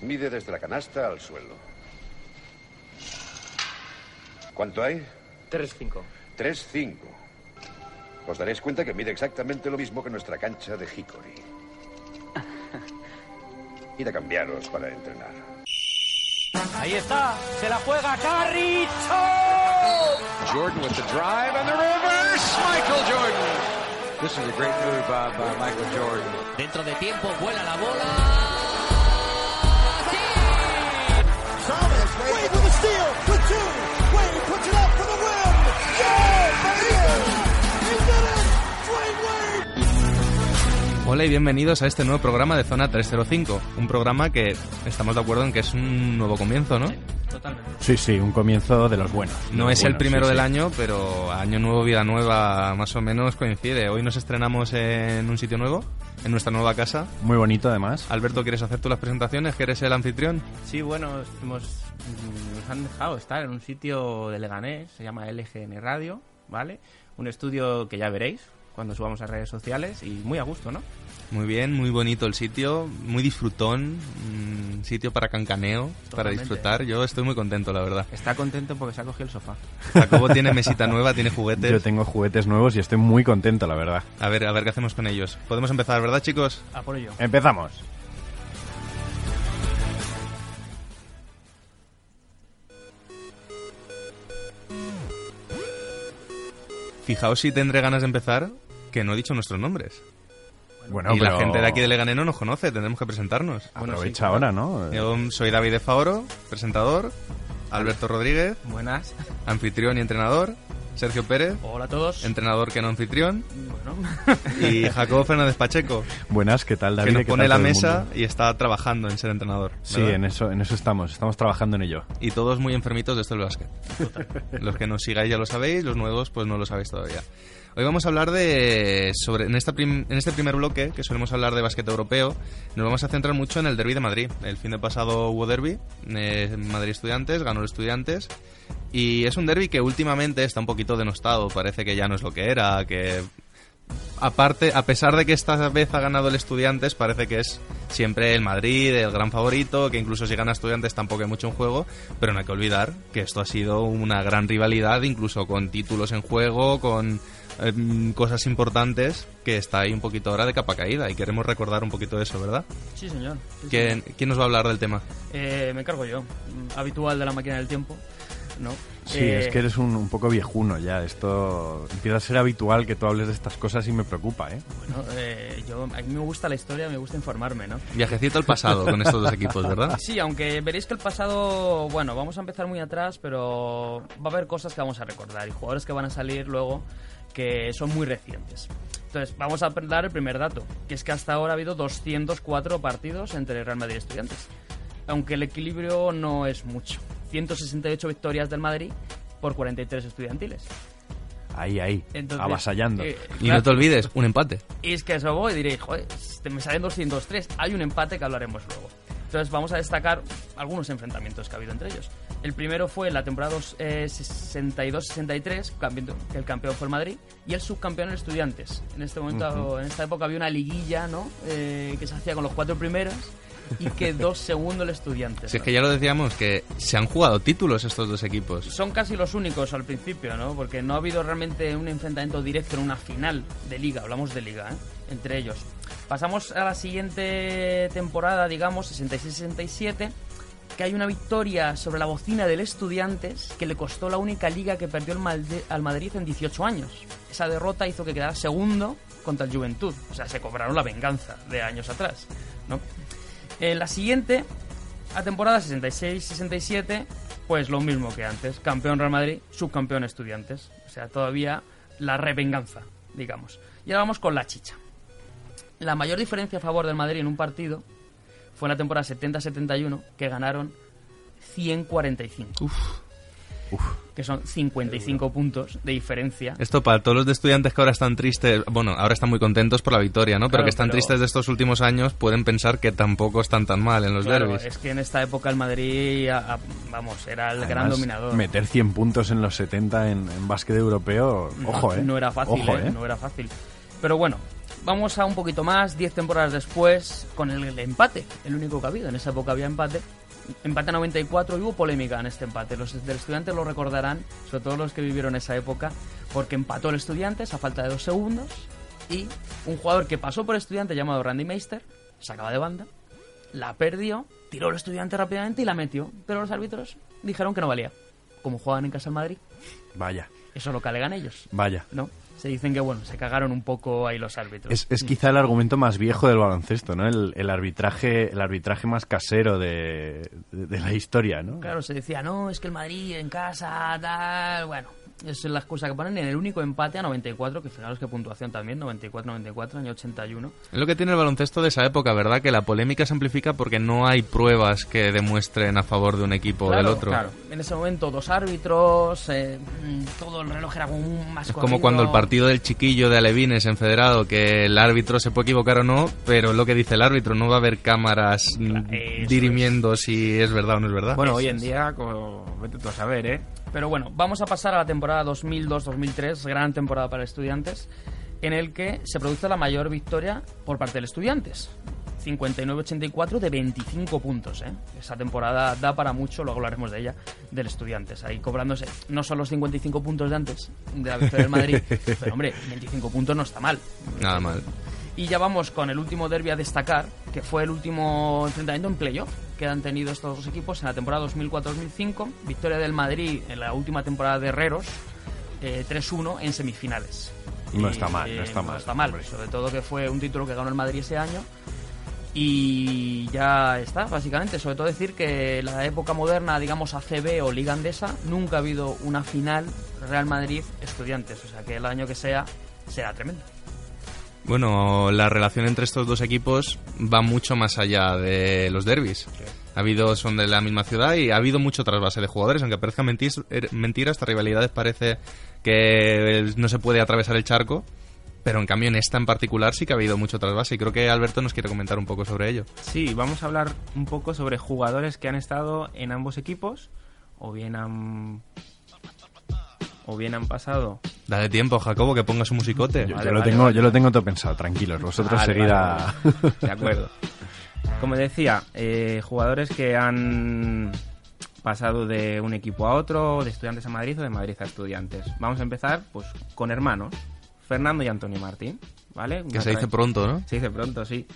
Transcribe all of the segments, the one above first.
Mide desde la canasta al suelo. ¿Cuánto hay? 3-5. 3-5. Os daréis cuenta que mide exactamente lo mismo que nuestra cancha de Hickory. Id a cambiaros para entrenar. Ahí está, se la juega Carricho. Jordan with the drive and the reverse. Michael Jordan. This is a great move by, by Michael Jordan. Dentro de tiempo vuela la bola. Hola y bienvenidos a este nuevo programa de Zona 305. Un programa que estamos de acuerdo en que es un nuevo comienzo, ¿no? Totalmente. Sí, sí, un comienzo de los buenos. No Los es el primero sí, del sí. año, pero año nuevo, vida nueva, más o menos coincide. Hoy nos estrenamos en un sitio nuevo, en nuestra nueva casa. Muy bonito, además. Alberto, ¿quieres hacer tú las presentaciones? ¿Que eres el anfitrión? Sí, bueno, hemos, mm, nos han dejado estar en un sitio de Leganés, se llama LGN Radio, ¿vale? Un estudio que ya veréis cuando subamos a redes sociales y muy a gusto, ¿no? Muy bien, muy bonito el sitio, muy disfrutón, mm, sitio para cancaneo, para disfrutar. Yo estoy muy contento, la verdad. Está contento porque se ha cogido el sofá. Jacobo tiene mesita nueva, tiene juguetes. Yo tengo juguetes nuevos y estoy muy contento, la verdad. A ver, a ver qué hacemos con ellos. Podemos empezar, ¿verdad, chicos? A por ello. Empezamos. Fijaos si tendré ganas de empezar, que no he dicho nuestros nombres. Bueno, y la gente de aquí de Leganés no nos conoce, tendremos que presentarnos. Bueno, Aprovecha sí, ahora, ¿no? Yo soy David de Faoro, presentador, Alberto Rodríguez, Buenas. anfitrión y entrenador, Sergio Pérez, Hola a todos. entrenador que no anfitrión, Bueno, y Jacobo Fernández Pacheco, Buenas, ¿qué tal, David? que nos ¿Qué pone la mesa y está trabajando en ser entrenador. Sí, en eso, en eso estamos. Estamos trabajando en ello. Y todos muy enfermitos de esto del básquet. Los que nos sigáis ya lo sabéis, los nuevos pues no lo sabéis todavía. Hoy vamos a hablar de sobre en esta prim- en este primer bloque que solemos hablar de básquet europeo, nos vamos a centrar mucho en el derby de Madrid. El fin de pasado hubo derby, eh, Madrid Estudiantes, ganó los Estudiantes y es un derby que últimamente está un poquito denostado, parece que ya no es lo que era, que aparte, a pesar de que esta vez ha ganado el Estudiantes, parece que es siempre el Madrid, el gran favorito, que incluso si gana Estudiantes tampoco hay mucho en juego, pero no hay que olvidar que esto ha sido una gran rivalidad, incluso con títulos en juego, con cosas importantes, que está ahí un poquito ahora de capa caída y queremos recordar un poquito de eso, ¿verdad? sí, señor. Sí, ¿Quién, quién nos va a hablar del tema? Eh, me encargo yo, habitual de la máquina del tiempo, ¿no? Sí, Eh, es que eres un, un poco viejuno ya. Esto empieza a ser habitual que tú hables de estas cosas y me preocupa, ¿eh? Bueno, eh, yo, a mí me gusta la historia, me gusta informarme, ¿no? Viajecito al pasado con estos dos equipos, ¿verdad? Sí, aunque veréis que el pasado, bueno, vamos a empezar muy atrás, pero va a haber cosas que vamos a recordar y jugadores que van a salir luego que son muy recientes. Entonces, vamos a dar el primer dato, que es que hasta ahora ha habido 204 partidos entre Real Madrid y Estudiantes. Aunque el equilibrio no es mucho. 168 victorias del Madrid por 43 estudiantiles. Ahí, ahí. Entonces, avasallando. eh, Y claro, no te olvides, un empate. y es que eso voy y diréis, joder, te- me salen 203. Hay un empate que hablaremos luego. Entonces vamos a destacar algunos enfrentamientos que ha habido entre ellos. El primero fue en la temporada eh, 62-63, campeón- que el campeón fue el Madrid, y el subcampeón el Estudiantes. En este momento, en esta época había una liguilla, ¿no? Eh, que se hacía con los cuatro primeros y quedó segundo el Estudiantes. Si es ¿no? que ya lo decíamos, que se han jugado títulos estos dos equipos. Son casi los únicos al principio, ¿no? Porque no ha habido realmente un enfrentamiento directo en una final de liga, hablamos de liga, ¿eh? Entre ellos. Pasamos a la siguiente temporada, digamos, 66-67, que hay una victoria sobre la bocina del Estudiantes que le costó la única liga que perdió al Madrid en 18 años. Esa derrota hizo que quedara segundo contra el Juventud. O sea, se cobraron la venganza de años atrás, ¿no? La siguiente, a temporada 66-67, pues lo mismo que antes. Campeón Real Madrid, subcampeón Estudiantes. O sea, todavía la revenganza, digamos. Y ahora vamos con la chicha. La mayor diferencia a favor del Madrid en un partido fue en la temporada 70-71, que ganaron 145. Que son 55 puntos de diferencia. Esto para todos los de estudiantes que ahora están tristes, bueno, ahora están muy contentos por la victoria, ¿no? Pero que están pero- tristes de estos últimos años pueden pensar que tampoco están tan mal en los Claro, derbis. es que en esta época el Madrid, a- a- vamos, era el gran dominador. Meter 100 puntos en los 70 en, en básquet europeo, ojo, ¿eh? No era fácil, Ojo, ¿eh? ¿eh? No era fácil. Pero bueno, vamos a un poquito más, 10 temporadas después, con el, el empate, el único que ha habido. En esa época había empate. Empate 94 y hubo polémica en este empate. Los del estudiante lo recordarán, sobre todo los que vivieron esa época, porque empató el Estudiantes a falta de dos segundos y un jugador que pasó por estudiante llamado Randy Meister, sacaba de banda, la perdió, tiró el estudiante rápidamente y la metió. Pero los árbitros dijeron que no valía. Como juegan en casa en Madrid, Vaya, eso lo que alegan ellos. vaya. ¿No? Se dicen que, bueno, se cagaron un poco ahí los árbitros. Es, es quizá el argumento más viejo del baloncesto, ¿no? El, el arbitraje el arbitraje más casero de, de- de la historia, ¿no? Claro, se decía, no, es que el Madrid en casa, tal. Bueno, es la excusa que ponen en el único empate a 94, que fijaros qué puntuación también, 94-94, año 81. Es lo que tiene el baloncesto de esa época, ¿verdad? Que la polémica se amplifica porque no hay pruebas que demuestren a favor de un equipo o del otro. Claro, en ese momento dos árbitros, eh, todo el reloj era como un más Es como cuando el partido del chiquillo de Alevines en Federado, que el árbitro se puede equivocar o no, pero lo que dice el árbitro, no va a haber cámaras dirimiendo si es verdad o no es verdad. Bueno, hoy en día, como, vete tú a saber, ¿eh? Pero bueno, vamos a pasar a la temporada 2002-2003, gran temporada para estudiantes, en el que se produce la mayor victoria por parte del estudiantes. 59-84 de 25 puntos. ¿eh? Esa temporada da para mucho, luego hablaremos de ella, del estudiantes. Ahí cobrándose no son los 55 puntos de antes, de la victoria del Madrid, pero hombre, 25 puntos no está mal. Nada mal. Y ya vamos con el último derby a destacar, que fue el último enfrentamiento en playoff que han tenido estos dos equipos en la temporada 2004-2005. Victoria del Madrid en la última temporada de Herreros, eh, 3-1 en semifinales. No Y, está mal, no eh, está mal, está mal, hombre. sobre todo que fue un título que ganó el Madrid ese año. Y ya está, básicamente. Sobre todo decir que la época moderna, digamos ACB o Liga Andesa, nunca ha habido una final Real Madrid-Estudiantes. O sea que el año que sea, será tremendo. Bueno, la relación entre estos dos equipos va mucho más allá de los derbis. Ha habido, son de la misma ciudad y ha habido mucho trasvase de jugadores, aunque parezca mentir, er- mentira, estas rivalidades parece que no se puede atravesar el charco, pero en cambio en esta en particular sí que ha habido mucho trasvase y creo que Alberto nos quiere comentar un poco sobre ello. Sí, vamos a hablar un poco sobre jugadores que han estado en ambos equipos, o bien han... O bien han pasado Dale tiempo, Jacobo, que ponga su musicote. Yo, Vale, yo lo tengo, vale. yo lo tengo todo pensado, tranquilos. Vosotros Vale, seguid vale, a- vale. De acuerdo. Como decía, eh, jugadores que han pasado de un equipo a otro, de estudiantes a Madrid o de Madrid a estudiantes. Vamos a empezar pues con hermanos, Fernando y Antonio Martín, ¿vale? Que se dice pronto, ¿no? Se dice pronto, sí.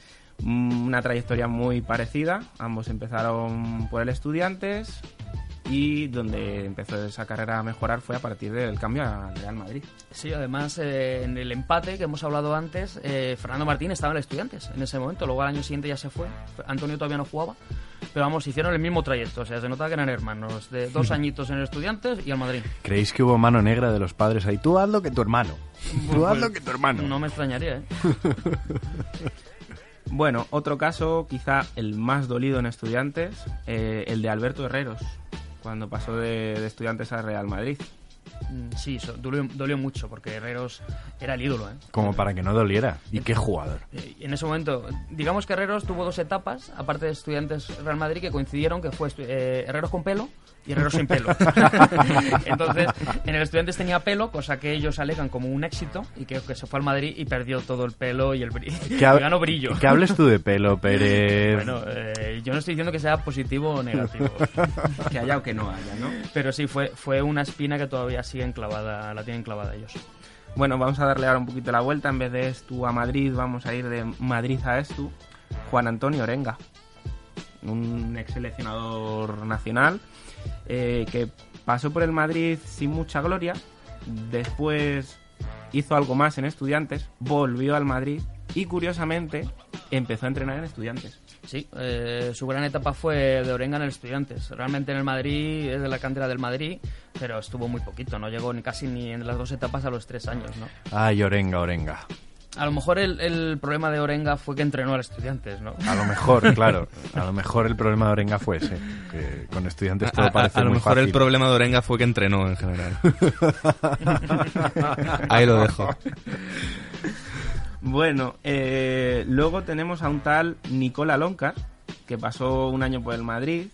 Mm, Una trayectoria muy parecida. Ambos empezaron por el Estudiantes y donde empezó esa carrera a mejorar fue a partir del cambio al Real Madrid. Sí, además eh, en el empate que hemos hablado antes, eh, Fernando Martín estaba en el Estudiantes en ese momento, luego al año siguiente ya se fue, Antonio todavía no jugaba, pero vamos, hicieron el mismo trayecto, o sea, se nota que eran hermanos, de dos añitos en el Estudiantes y al Madrid. ¿Creéis que hubo mano negra de los padres ahí? Tú hazlo que tu hermano. Tú hazlo Pues, que tu hermano. No me extrañaría, ¿eh? Bueno, otro caso, quizá el más dolido en estudiantes, eh, el de Alberto Herreros, cuando pasó de, estudiantes a Real Madrid. Mm, Sí, so- dolió, dolió mucho porque Herreros era el ídolo, ¿eh? Como para que no doliera. ¿Y qué jugador? Eh, En ese momento, digamos que Herreros tuvo dos etapas, aparte de estudiantes Real Madrid, que coincidieron, que fue eh, Herreros con pelo y Herreros sin pelo. Entonces, en el estudiantes tenía pelo, cosa que ellos alegan como un éxito, y que, que se fue al Madrid y perdió todo el pelo y el brillo. ¿Qué y hab- ganó brillo. ¿Qué hables tú de pelo, Pérez? Bueno, eh, yo no estoy diciendo que sea positivo o negativo. Que haya o que no haya, ¿no? Pero sí, fue, fue una espina que todavía sigue enclavada, la tienen clavada ellos. Bueno, vamos a darle ahora un poquito la vuelta. En vez de Estu a Madrid, vamos a ir de Madrid a Estu. Juan Antonio Orenga, un ex seleccionador nacional eh, que pasó por el Madrid sin mucha gloria. Después hizo algo más en Estudiantes, volvió al Madrid y curiosamente empezó a entrenar en Estudiantes. Sí, eh, su gran etapa fue de Orenga en Estudiantes. Realmente en el Madrid, es de la cantera del Madrid, pero estuvo muy poquito, no llegó ni casi ni en las dos etapas a los tres años, ¿no? Ay, Orenga, Orenga. A lo mejor el, el problema de Orenga fue que entrenó al Estudiantes, ¿no? A lo mejor, claro. A lo mejor el problema de Orenga fue ese. Que con estudiantes todo A, a- parece a lo muy mejor el problema de Orenga fue que entrenó en general. Ahí lo dejo. Bueno, eh, luego tenemos a un tal Nicola Loncar, que pasó un año por el Madrid,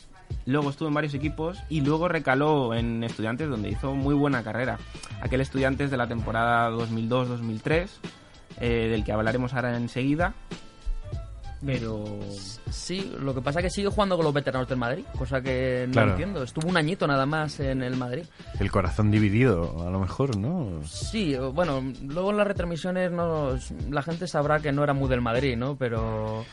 luego estuvo en varios equipos y luego recaló en Estudiantes, donde hizo muy buena carrera. Aquel Estudiantes de la temporada 2002-2003, eh, del que hablaremos ahora enseguida. Pero Sí, lo que pasa es que sigue jugando con los veteranos del Madrid, cosa que no Claro. entiendo. Estuvo un añito nada más en el Madrid. El corazón dividido, a lo mejor, ¿no? Sí, bueno, luego en las retransmisiones no, la gente sabrá que no era muy del Madrid, ¿no? Pero,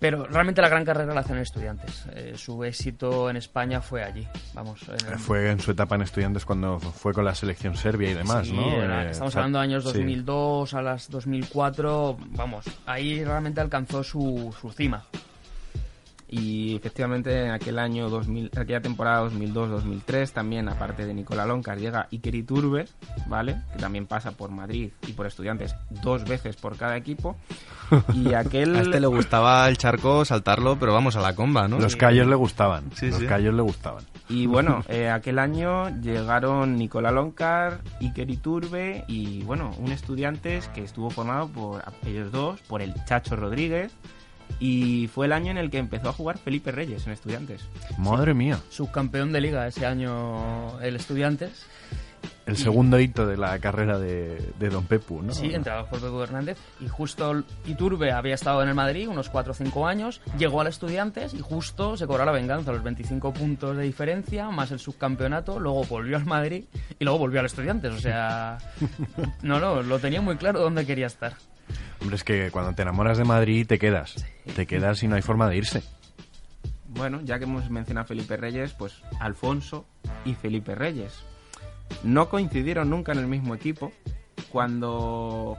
pero realmente la gran carrera la hacen en estudiantes. Eh, su éxito en España fue allí, vamos. en el- Fue en su etapa en estudiantes cuando fue con la selección serbia y demás, Sí, ¿no? era- Eh, estamos hablando de años sí. 2002 a las 2004, vamos, ahí realmente alcanzó su, su cima. Y efectivamente en aquel año 2000, aquella temporada 2002-2003 también aparte de Nicola Loncar llega Iker Iturbe, ¿vale? Que también pasa por Madrid y por Estudiantes dos veces por cada equipo. Y aquel A este le gustaba el charco saltarlo, pero vamos a la comba, ¿no? Los callos le gustaban. Sí, los sí. callos le gustaban. y bueno, eh, aquel año llegaron Nicola Loncar, Iker Iturbe y bueno, un Estudiantes que estuvo formado por ellos dos, por el Chacho Rodríguez y fue el año en el que empezó a jugar Felipe Reyes en Estudiantes. Madre mía. Subcampeón de liga ese año el Estudiantes. El segundo hito de la carrera de, de Don Pepu, ¿no? Sí, entrenado por Pepe Hernández. Y justo Iturbe había estado en el Madrid unos 4 o 5 años, llegó al Estudiantes y justo se cobró la venganza, los 25 puntos de diferencia, más el subcampeonato, luego volvió al Madrid y luego volvió al Estudiantes. O sea, no, no, lo tenía muy claro dónde quería estar. Hombre, es que cuando te enamoras de Madrid te quedas. Te quedas y no hay forma de irse. Bueno, ya que hemos mencionado a Felipe Reyes, pues Alfonso y Felipe Reyes. No coincidieron nunca en el mismo equipo. Cuando.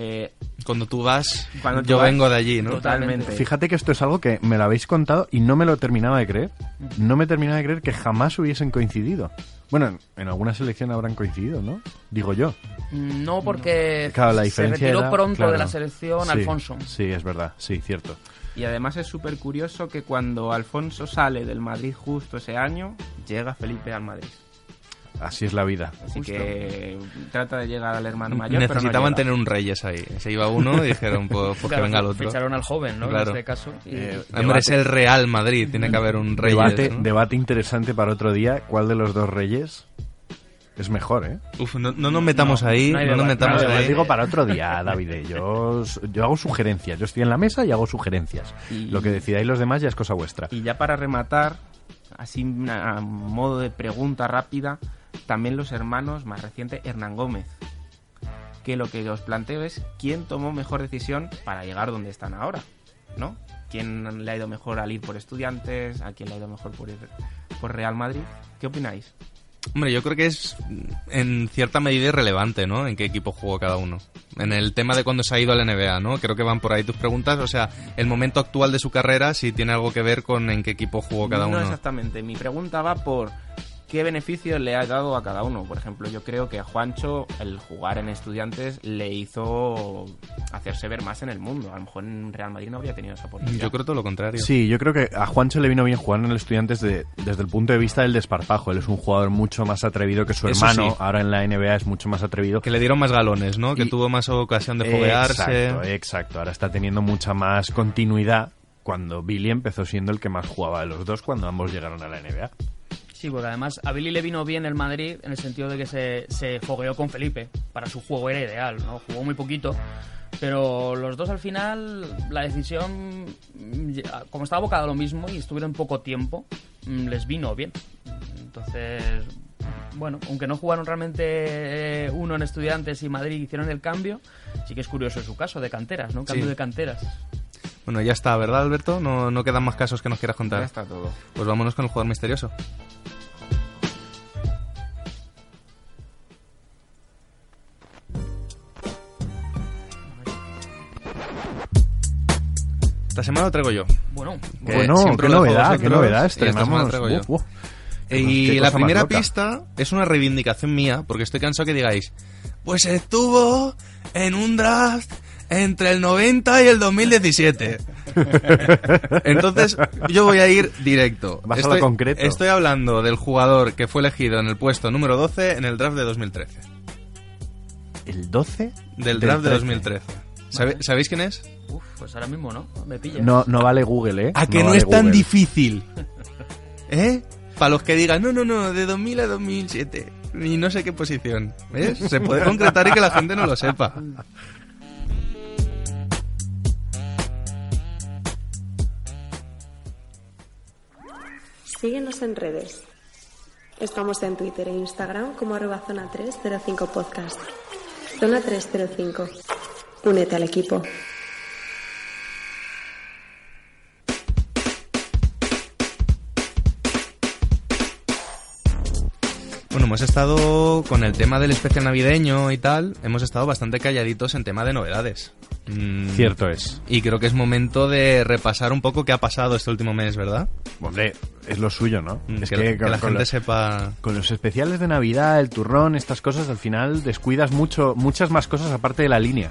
Eh, Cuando tú vas, Cuando tú yo vas, vengo de allí, ¿no? Totalmente. Fíjate que esto es algo que me lo habéis contado y no me lo terminaba de creer. No me terminaba de creer que jamás hubiesen coincidido. Bueno, en, en alguna selección habrán coincidido, ¿no? Digo yo. No porque Claro, la se diferencia retiró era- pronto claro. de la selección Sí, Alfonso. Sí, es verdad. Sí, cierto. y además es súper curioso que cuando Alfonso sale del Madrid justo ese año, llega Felipe al Madrid. Así es la vida. Así Justo. que trata de llegar al hermano mayor. pero no Necesitaban llega. tener un Reyes ahí. Se iba uno y dijeron, pues, pues que Claro, venga el otro. Ficharon al joven, ¿no? Claro. En este caso. y- Eh, Hombre, es debate- el Real Madrid, tiene que haber un Reyes. debate, ¿no? debate interesante para otro día. ¿Cuál de los dos reyes es mejor, eh? Uf, no, no nos metamos No, ahí, no no, nos debate. metamos Vale, Os ahí. digo para otro día, David. Yo, os- yo hago sugerencias. Yo estoy en la mesa y hago sugerencias. Y- Lo que decidáis los demás ya es cosa vuestra. Y ya para rematar, así a modo de pregunta rápida, también los hermanos más reciente Hernán Gómez. Que lo que os planteo es quién tomó mejor decisión para llegar donde están ahora, ¿no? ¿Quién le ha ido mejor al ir por estudiantes? ¿A quién le ha ido mejor por ir por Real Madrid? ¿Qué opináis? Hombre, yo creo que es en cierta medida irrelevante, ¿no? En qué equipo jugó cada uno. En el tema de cuando se ha ido al NBA, ¿no? Creo que van por ahí tus preguntas. O sea, el momento actual de su carrera si tiene algo que ver con en qué equipo jugó cada no uno. exactamente. Mi pregunta va por qué beneficio le ha dado a cada uno. Por ejemplo, yo creo que a Juancho el jugar en estudiantes le hizo hacerse ver más en el mundo. A lo mejor en Real Madrid no habría tenido esa oportunidad. Yo creo todo lo contrario. Sí, yo creo que a Juancho le vino bien jugar en el Estudiantes de- desde el punto de vista del desparpajo. Él es un jugador mucho más atrevido que su Eso hermano. sí. Ahora en la NBA es mucho más atrevido. Que le dieron más galones, ¿no? Que Y- tuvo más ocasión de foguearse. Exacto, exacto. Ahora está teniendo mucha más continuidad cuando Billy empezó siendo el que más jugaba de los dos cuando ambos llegaron a la NBA. Sí, porque además a Billy le vino bien el Madrid en el sentido de que se, se fogueó con Felipe. Para su juego era ideal, ¿no? Jugó muy poquito. Pero los dos al final, la decisión, mm, como estaba abocado a lo mismo y estuvieron poco tiempo, mm, les vino bien. Entonces, bueno, aunque no jugaron realmente eh, uno en Estudiantes y Madrid hicieron el cambio, sí que es curioso su caso de canteras, ¿no? Cambio Sí. de canteras. Bueno, ya está, ¿verdad, Alberto? No, no quedan más casos que nos quieras Ya contar. está todo. Pues vámonos con el jugador misterioso. Esta semana lo traigo yo. Bueno, Que bueno, qué novedad, qué novedad. y esta semana Estrenamos. traigo yo. Uf, uf. Y la primera pista es una reivindicación mía, porque estoy cansado que digáis, pues estuvo en un draft entre el 90 y el 2017. Entonces, yo voy a ir directo. Vas a lo estoy, concreto. Estoy hablando del jugador que fue elegido en el puesto número 12 en el draft de 2013. ¿El 12? Del draft de 13. 2013. ¿Sabe- ¿Sabéis quién es? uf, pues ahora mismo, ¿no? Me pillas. No, no vale Google, ¿eh? A que no, vale es tan Google. difícil. ¿Eh? Para los que digan, no, no, no, de 2000 a 2007. Y no sé qué posición. ¿Ves? Se puede concretar y que la gente no lo sepa. Síguenos en redes. Estamos en Twitter e Instagram como arroba zona 305 podcast. Zona 305. Únete al equipo. Hemos estado con el tema del especial navideño y tal, hemos estado bastante calladitos en tema de novedades. Mm, Cierto es. Y creo que es momento de repasar un poco qué ha pasado este último mes, ¿verdad? Hombre, es lo suyo, ¿no? Mm, es que, la- que la gente los, sepa... con los especiales de Navidad, el turrón, estas cosas, al final descuidas mucho, muchas más cosas aparte de la línea.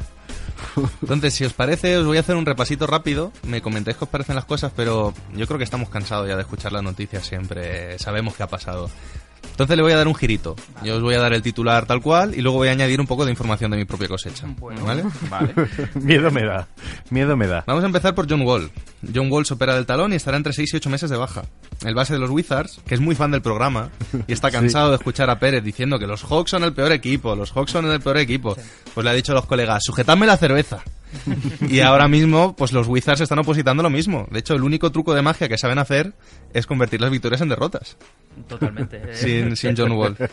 Entonces, si os parece, os voy a hacer un repasito rápido. Me comentáis qué os parecen las cosas, pero yo creo que estamos cansados ya de escuchar las noticias siempre. Sabemos qué ha pasado. Entonces le voy a dar un girito. Yo os voy a dar el titular tal cual y luego voy a añadir un poco de información de mi propia cosecha. Bueno. ¿Vale? Vale. miedo me da, miedo me da. Vamos a empezar por John Wall. John Wall se opera del talón y estará entre 6 y 8 meses de baja. El base de los Wizards, que es muy fan del programa y está cansado de escuchar a Pérez diciendo que los Hawks son el peor equipo, los Hawks son el peor equipo, pues le ha dicho a los colegas, sujetadme la cerveza. y ahora mismo, pues los Wizards están opositando lo mismo. De hecho, el único truco de magia que saben hacer es convertir las victorias en derrotas. Totalmente. Sin, sin John Wall.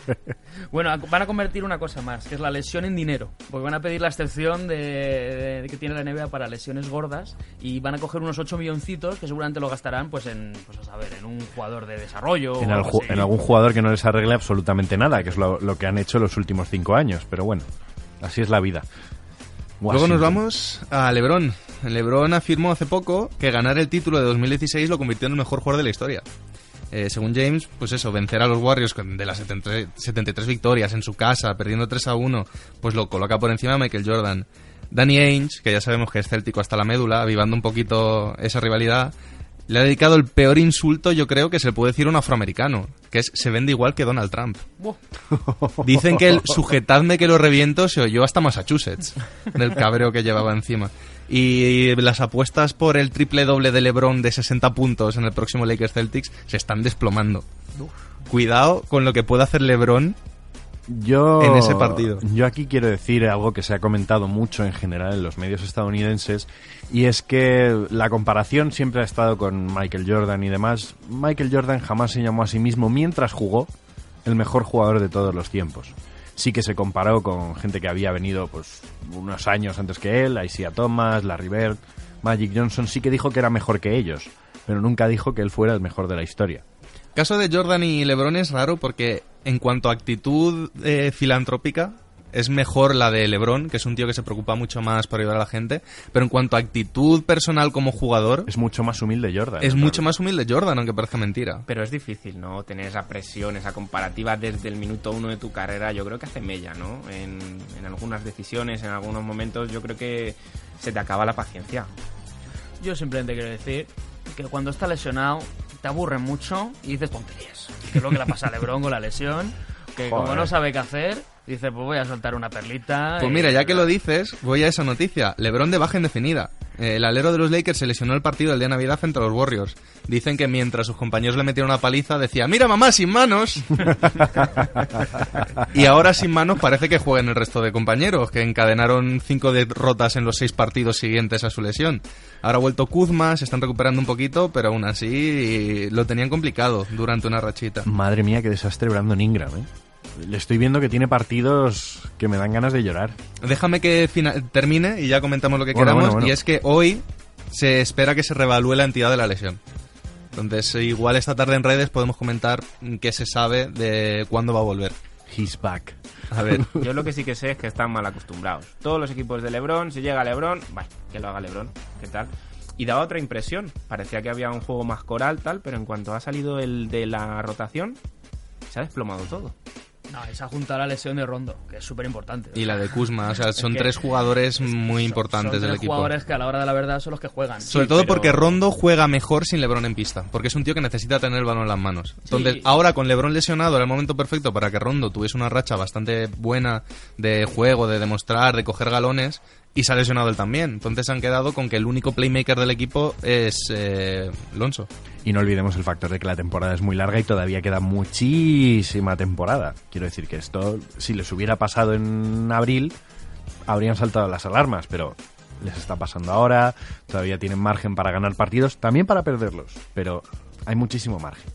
Bueno, van a convertir una cosa más, que es la lesión en dinero. Porque van a pedir la excepción de, de que tiene la NBA para lesiones gordas y van a coger unos 8 milloncitos que seguramente lo gastarán pues en, pues a saber, en un jugador de desarrollo. En, o al- algo así. en algún jugador que no les arregle absolutamente nada, que es lo, lo que han hecho los últimos cinco años. Pero bueno, así es la vida. Luego nos vamos a LeBron. LeBron afirmó hace poco que ganar el título de 2016 lo convirtió en el mejor jugador de la historia. Eh, según James, pues eso, vencer a los Warriors de las 73, 73 victorias en su casa, perdiendo 3 a 1, pues lo coloca por encima de Michael Jordan. Danny Ainge, que ya sabemos que es céltico hasta la médula, avivando un poquito esa rivalidad, le ha dedicado el peor insulto, yo creo, que se le puede decir a un afroamericano, que es se vende igual que Donald Trump. Dicen que el sujetadme que lo reviento se oyó hasta Massachusetts, del cabreo que llevaba encima. Y las apuestas por el triple doble de LeBron de 60 puntos en el próximo Lakers Celtics se están desplomando. Cuidado con lo que puede hacer LeBron. Yo, en ese partido. Yo aquí quiero decir algo que se ha comentado mucho en general en los medios estadounidenses y es que la comparación siempre ha estado con Michael Jordan y demás. Michael Jordan jamás se llamó a sí mismo mientras jugó el mejor jugador de todos los tiempos. Sí que se comparó con gente que había venido pues unos años antes que él, Isaiah Thomas, Larry Bird, Magic Johnson, sí que dijo que era mejor que ellos, pero nunca dijo que él fuera el mejor de la historia. Caso de Jordan y LeBron es raro porque en cuanto a actitud eh, filantrópica es mejor la de LeBron, que es un tío que se preocupa mucho más por ayudar a la gente, pero en cuanto a actitud personal como jugador Es mucho más humilde Jordan. es mucho más humilde Jordan, aunque parezca mentira. Pero es difícil, ¿no? Tener esa presión, esa comparativa desde el minuto uno de tu carrera, yo creo que hace mella, ¿no? En, en algunas decisiones, en algunos momentos, yo creo que se te acaba la paciencia. Yo simplemente quiero decir que cuando está lesionado te aburre mucho y dices tonterías. Que es lo que le pasa a Lebron con la lesión, que como no sabe qué hacer, dice pues voy a soltar una perlita. Pues y- mira, ya que lo dices, voy a esa noticia. LeBron de baja indefinida. Eh, El alero de los Lakers se lesionó el partido del día de Navidad frente a los Warriors. Dicen que mientras sus compañeros le metieron una paliza, decía, mira mamá, sin manos. y ahora sin manos parece que juegan el resto de compañeros, que encadenaron cinco derrotas en los seis partidos siguientes a su lesión. Ahora ha vuelto Kuzma, se están recuperando un poquito, pero aún así lo tenían complicado durante una rachita. Madre mía, qué desastre Brandon Ingram, ¿eh? Le estoy viendo que tiene partidos que me dan ganas de llorar. Déjame que termine y ya comentamos lo que Bueno, queramos. bueno, bueno. Y es que hoy se espera que se revalúe la entidad de la lesión. Entonces, igual esta tarde en redes podemos comentar qué se sabe de cuándo va a volver. He's back. A ver, Yo lo que sí que sé es que están mal acostumbrados. Todos los equipos de LeBron, si llega LeBron, vaya, que lo haga LeBron, ¿qué tal? Y daba otra impresión. Parecía que había un juego más coral, tal, pero en cuanto ha salido el de la rotación, se ha desplomado todo. No, esa junta la lesión de Rondo, que es súper importante. y la de Kuzma, o sea, son que tres jugadores muy Son- importantes son del equipo. jugadores que a la hora de la verdad son los que juegan. Sobre Sí, todo pero- porque Rondo juega mejor sin LeBron en pista, porque es un tío que necesita tener el balón en las manos. Entonces, Sí. ahora con LeBron lesionado era el momento perfecto para que Rondo tuviese una racha bastante buena de juego, de demostrar, de coger galones, y se ha lesionado él también. Entonces han quedado con que el único playmaker del equipo es eh. Y no olvidemos el factor de que la temporada es muy larga y todavía queda muchísima temporada. Quiero decir que esto, si les hubiera pasado en abril, habrían saltado las alarmas, pero les está pasando ahora, todavía tienen margen para ganar partidos, también para perderlos, pero hay muchísimo margen.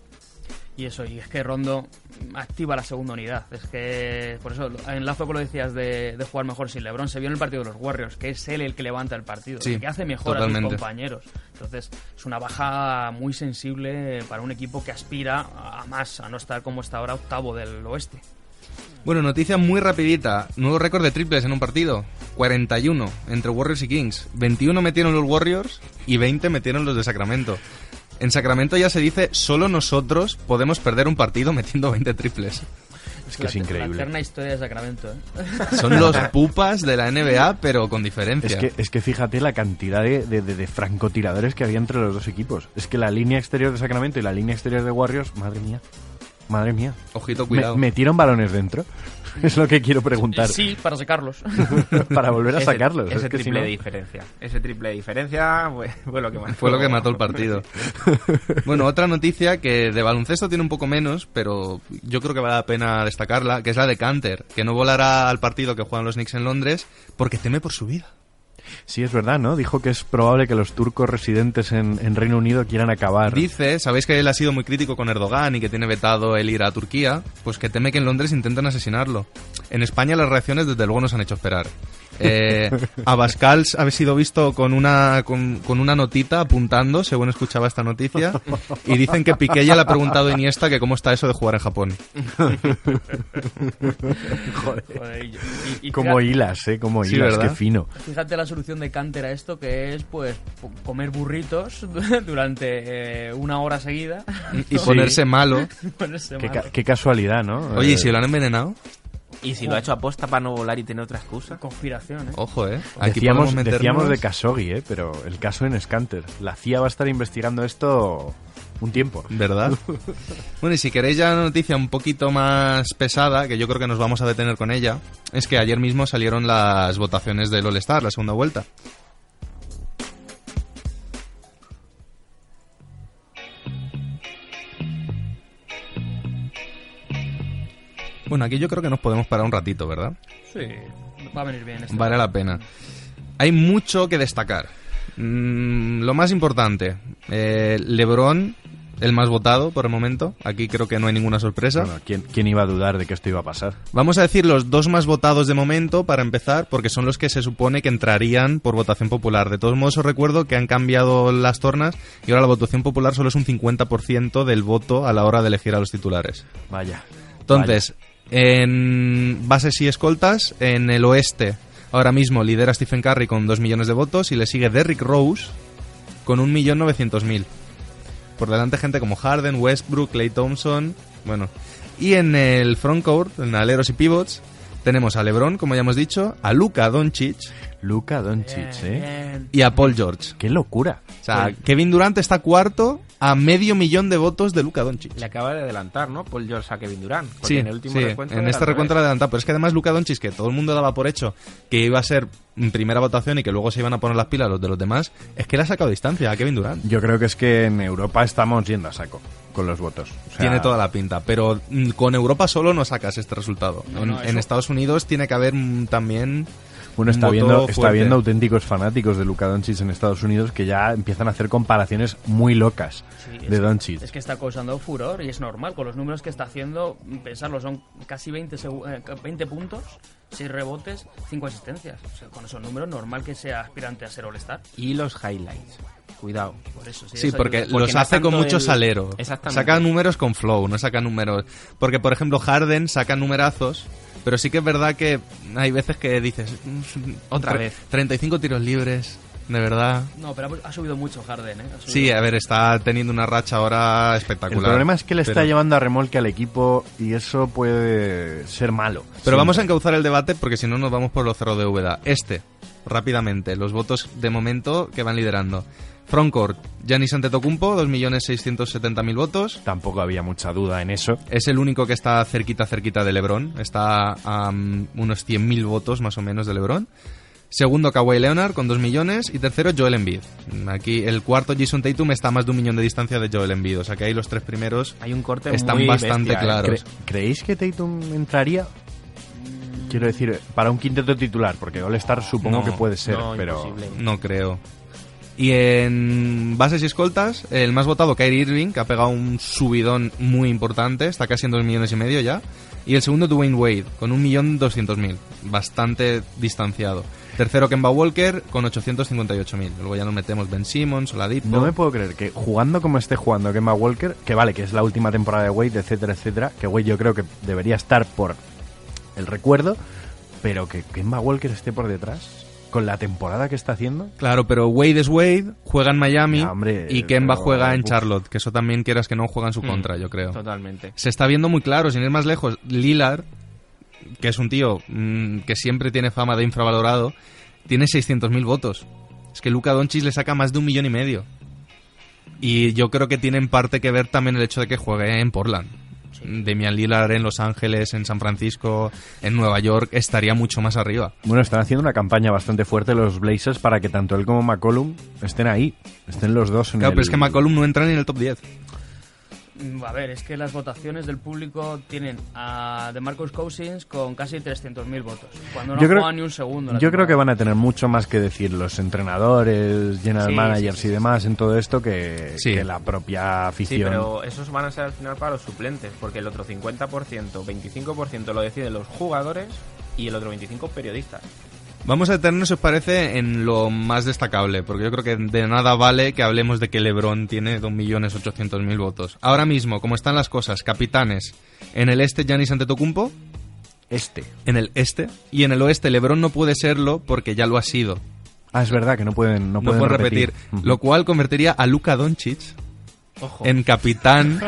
Y eso, y es que Rondo activa la segunda unidad. Es que, por eso, en la lo decías de, de, jugar mejor sin LeBron. Se vio en el partido de los Warriors, que es él el que levanta el partido, sí, el que hace mejor a sus compañeros. Entonces, es una baja muy sensible para un equipo que aspira a más, a no estar como está ahora octavo del oeste. Bueno, noticia muy rapidita. Nuevo récord de triples en un partido. 41 entre Warriors y Kings. 21 metieron los Warriors y 20 metieron los de Sacramento. En Sacramento ya se dice, solo nosotros podemos perder un partido metiendo 20 triples. Es que es increíble. La eterna historia de Sacramento. ¿eh? Son los pupas de la NBA, pero con diferencia. Es que, es que fíjate la cantidad de, de, de, francotiradores que había entre los dos equipos. Es que la línea exterior de Sacramento y la línea exterior de Warriors, madre mía. Madre mía. Ojito, cuidado. Me, ¿Metieron balones dentro? Es lo que quiero preguntar. Sí, para sacarlos. para volver a ese, sacarlos. Ese es que triple si no... de diferencia. Ese triple de diferencia fue, fue, lo que mató. Fue lo que mató el partido. bueno, otra noticia que de baloncesto tiene un poco menos, pero yo creo que vale la pena destacarla, que es la de Canter, que no volará al partido que juegan los Knicks en Londres porque teme por su vida. Sí, es verdad, ¿no? Dijo que es probable que los turcos residentes en, en, Reino Unido quieran acabar. Dice, sabéis que él ha sido muy crítico con Erdogan y que tiene vetado el ir a Turquía, pues que teme que en Londres intenten asesinarlo. En España las reacciones desde luego nos han hecho esperar. Eh, Abascal ha sido visto con una, con, con, una notita apuntando, según escuchaba esta noticia, y dicen que Piqué ya le ha preguntado a Iniesta que cómo está eso de jugar en Japón. Joder. Joder y, y, como hilas, ¿eh? Como Sí, hilas, ¿verdad? qué fino. Fíjate la solución de Canter a esto, que es pues comer burritos durante eh, una hora seguida. Y ponerse malo. Ponerse Qué, malo. ca- qué casualidad, ¿no? Oye, ¿y Eh, si lo han envenenado? Y si lo ha hecho aposta para no volar y tener otra excusa. Conspiración, ¿eh? Ojo, ¿eh? Aquí Decíamos, decíamos de Khashoggi, ¿eh? Pero el caso en Scanter. La CIA va a estar investigando esto un tiempo. ¿Verdad? bueno, y si queréis ya una noticia un poquito más pesada, que yo creo que nos vamos a detener con ella, es que ayer mismo salieron las votaciones del All-Star, la segunda vuelta. Bueno, aquí yo creo que nos podemos parar un ratito, ¿verdad? Sí, va a venir bien. Este Vale la pena. Hay mucho que destacar. Mm, lo más importante, eh, LeBron, el más votado por el momento. Aquí creo que no hay ninguna sorpresa. Bueno, ¿quién, quién iba a dudar de que esto iba a pasar? Vamos a decir los dos más votados de momento para empezar, porque son los que se supone que entrarían por votación popular. De todos modos, os recuerdo que han cambiado las tornas y ahora la votación popular solo es un 50% del voto a la hora de elegir a los titulares. Vaya. Entonces, en bases y escoltas, en el oeste, ahora mismo lidera Stephen Curry con 2 millones de votos y le sigue Derrick Rose con 1.900.000. Por delante gente como Harden, Westbrook, Clay Thompson, bueno. Y en el frontcourt, en aleros y pivots, tenemos a LeBron, como ya hemos dicho, a Luka Doncic Luka Doncic, ¿eh? Y a Paul George. ¡Qué locura! O sea, Kevin Durant está cuarto a medio millón de votos de Luka Doncic. Le acaba de adelantar, ¿no? Paul George a Kevin Durant. Porque Sí, en el último sí, recuento en este recuento revés. adelantado. Pero es que además Luka Doncic, que todo el mundo daba por hecho que iba a ser en primera votación y que luego se iban a poner las pilas los de los demás, es que le ha sacado distancia a Kevin Durant. Yo creo que es que en Europa estamos yendo a saco con los votos. O sea, Tiene toda la pinta, pero mm, con Europa solo no sacas este resultado. No, en, no, en Estados Unidos tiene que haber mm, también Bueno, está viendo, está viendo auténticos fanáticos de Luka Doncic en Estados Unidos que ya empiezan a hacer comparaciones muy locas Sí, de Doncic. es que está causando furor y es normal. Con los números que está haciendo, pensarlo, son casi 20, segu- eh, 20 puntos, 6 rebotes, 5 asistencias. O sea, con esos números, normal que sea aspirante a ser All-Star. Y los highlights. Cuidado. Por eso, sí, Sí, eso porque, ayuda. Porque los no hace con mucho el- salero. Exactamente. Saca números con flow, no saca números. Porque, por ejemplo, Harden saca numerazos, pero sí que es verdad que hay veces que dices. mm, Otra vez. 35 tiros libres, de verdad. No, pero ha, ha subido mucho Harden, ¿eh? Subido. Sí, a ver, está teniendo una racha ahora El espectacular. problema es que le está Pero- llevando a remolque al equipo y eso puede ser malo. Pero vamos a encauzar el debate porque si no nos vamos por los cerros de Úbeda. Este, rápidamente, los votos de momento que van liderando. Frontcourt, Giannis Antetokounmpo, 2.670.000 votos. Tampoco había mucha duda en eso. Es el único que está cerquita, cerquita de LeBron. Está a mm, unos 100.000 votos más o menos de LeBron. Segundo, Kawhi Leonard con 2 millones. Y tercero, Joel Embiid. Aquí el cuarto, Jason Tatum, está a más de un millón de distancia de Joel Embiid. O sea que ahí los tres primeros Hay un corte están muy bastante bestia, ¿eh? claros. ¿Cre- ¿Creéis que Tatum entraría? Quiero decir, para un quinteto titular, porque All-Star supongo No, que puede ser, no, pero... imposible. No creo. Y en bases y escoltas, el más votado, Kyrie Irving, que ha pegado un subidón muy importante, está casi en dos millones y medio ya. Y el segundo, Dwayne Wade, con un millón doscientos mil, bastante distanciado. Tercero, Kemba Walker, con 858.000. Luego ya nos metemos Ben Simmons, Oladipo... No me puedo creer que jugando como esté jugando Kemba Walker, que vale, que es la última temporada de Wade, etcétera, etcétera, que Wade yo creo que debería estar por el recuerdo, pero que Kemba Walker esté por detrás con la temporada que está haciendo. Claro, pero Wade es Wade, juega en Miami Ya, hombre, y Kemba pero, juega en uf. Charlotte, que eso también quieras que no juega en su Mm, contra, yo creo. Totalmente. Se está viendo muy claro, sin ir más lejos, Lillard, que es un tío mm, que siempre tiene fama de infravalorado, tiene 600.000 votos. Es que Luka Doncic le saca más de un millón y medio. Y yo creo que tiene en parte que ver también el hecho de que juegue en Portland. Damian Lillard en Los Ángeles, en San Francisco, en Nueva York, estaría mucho más arriba. Bueno, están haciendo una campaña bastante fuerte los Blazers para que tanto él como McCollum estén ahí, estén los dos en Claro, el... pero es que McCollum no entra ni en el top 10. Mm, A ver, es que las votaciones del público tienen a DeMarcus Cousins con casi 300.000 votos, cuando no Yo creo- juega ni un segundo. Yo creo que van a tener mucho más que decir los entrenadores, general Sí, managers sí, sí, y demás en todo esto que, Sí. que la propia Sí, afición. pero esos van a ser al final para los suplentes, porque el otro 50%, 25% lo deciden los jugadores y el otro 25% periodistas. Vamos a detenernos, si os parece, en lo más destacable, porque yo creo que de nada vale que hablemos de que LeBron tiene 2.800.000 votos. Ahora mismo, como están las cosas, capitanes, en el este Giannis Antetokounmpo, Este. en el este, y en el oeste LeBron no puede serlo porque ya lo ha sido. Ah, es verdad que no pueden, no No, pueden puede repetir. Lo cual convertiría a Luka Doncic Ojo. en capitán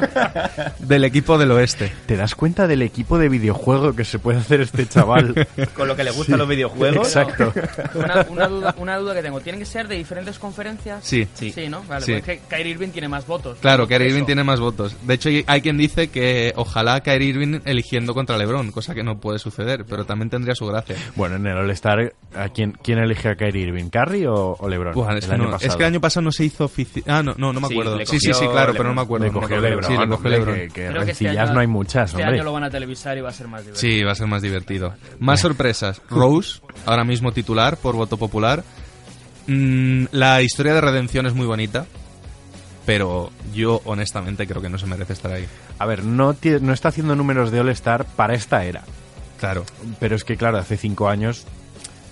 del equipo del oeste. ¿Te das cuenta del equipo de videojuego que se puede hacer este chaval? Con lo que le gustan los videojuegos. Exacto. Una, una duda, una duda que tengo, ¿tienen que ser de diferentes conferencias? Sí. Sí, ¿no? Vale, Sí. pues es que Kyrie Irving tiene más votos. Claro, Kyrie Irving tiene más votos. De hecho, hay quien dice que ojalá Kyrie Irving eligiendo contra LeBron, cosa que no puede suceder, pero también tendría su gracia. Bueno, en el All-Star, ¿a quién, quién elige a Kyrie Irving? ¿Curry o, o LeBron? Buah, es, el que año no- pasado. es que el año pasado no se hizo oficial. Ah, no, no, no me Sí, acuerdo. Sí, sí, sí, cogió claro, pero no me acuerdo. Le cogió acuerdo. LeBron, Sí, le cogió hombre, LeBron. que, que Creo que este año- no hay muchas, Este hombre. año lo van a televisar y va a ser más divertido. Sí, va a ser más divertido. Más sorpresas. Rose, ahora mismo titular por voto popular. Mm, la historia de redención es muy bonita, pero yo honestamente creo que no se merece estar ahí. A ver, no, tie- no está haciendo números de All-Star para esta era. Claro. Pero es que, claro, hace cinco años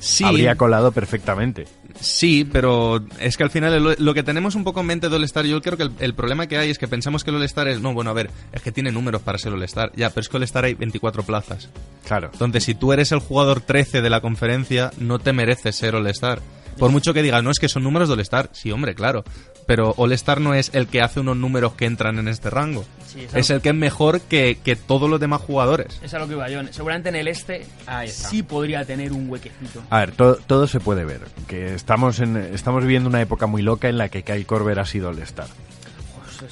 Sí, habría colado perfectamente. Sí, pero es que al final lo, lo que tenemos un poco en mente de All-Star, yo creo que el, el problema que hay es que pensamos que el All-Star es, no, bueno, a ver, es que tiene números para ser All-Star. Ya, pero es que All-Star hay 24 plazas. Claro. Entonces, si tú eres el jugador 13 de la conferencia, no te mereces ser All-Star. Por mucho que digas, no, es que son números de All-Star. Sí, hombre, claro. Pero All-Star no es el que hace unos números que entran en este rango. Sí, es el que es mejor que, que todos los demás jugadores. Es a lo que iba yo. Seguramente en el este sí podría tener un huequecito. A ver, todo, todo se puede ver. Que estamos, en, estamos viviendo una época muy loca en la que Kyle Korver ha sido All-Star.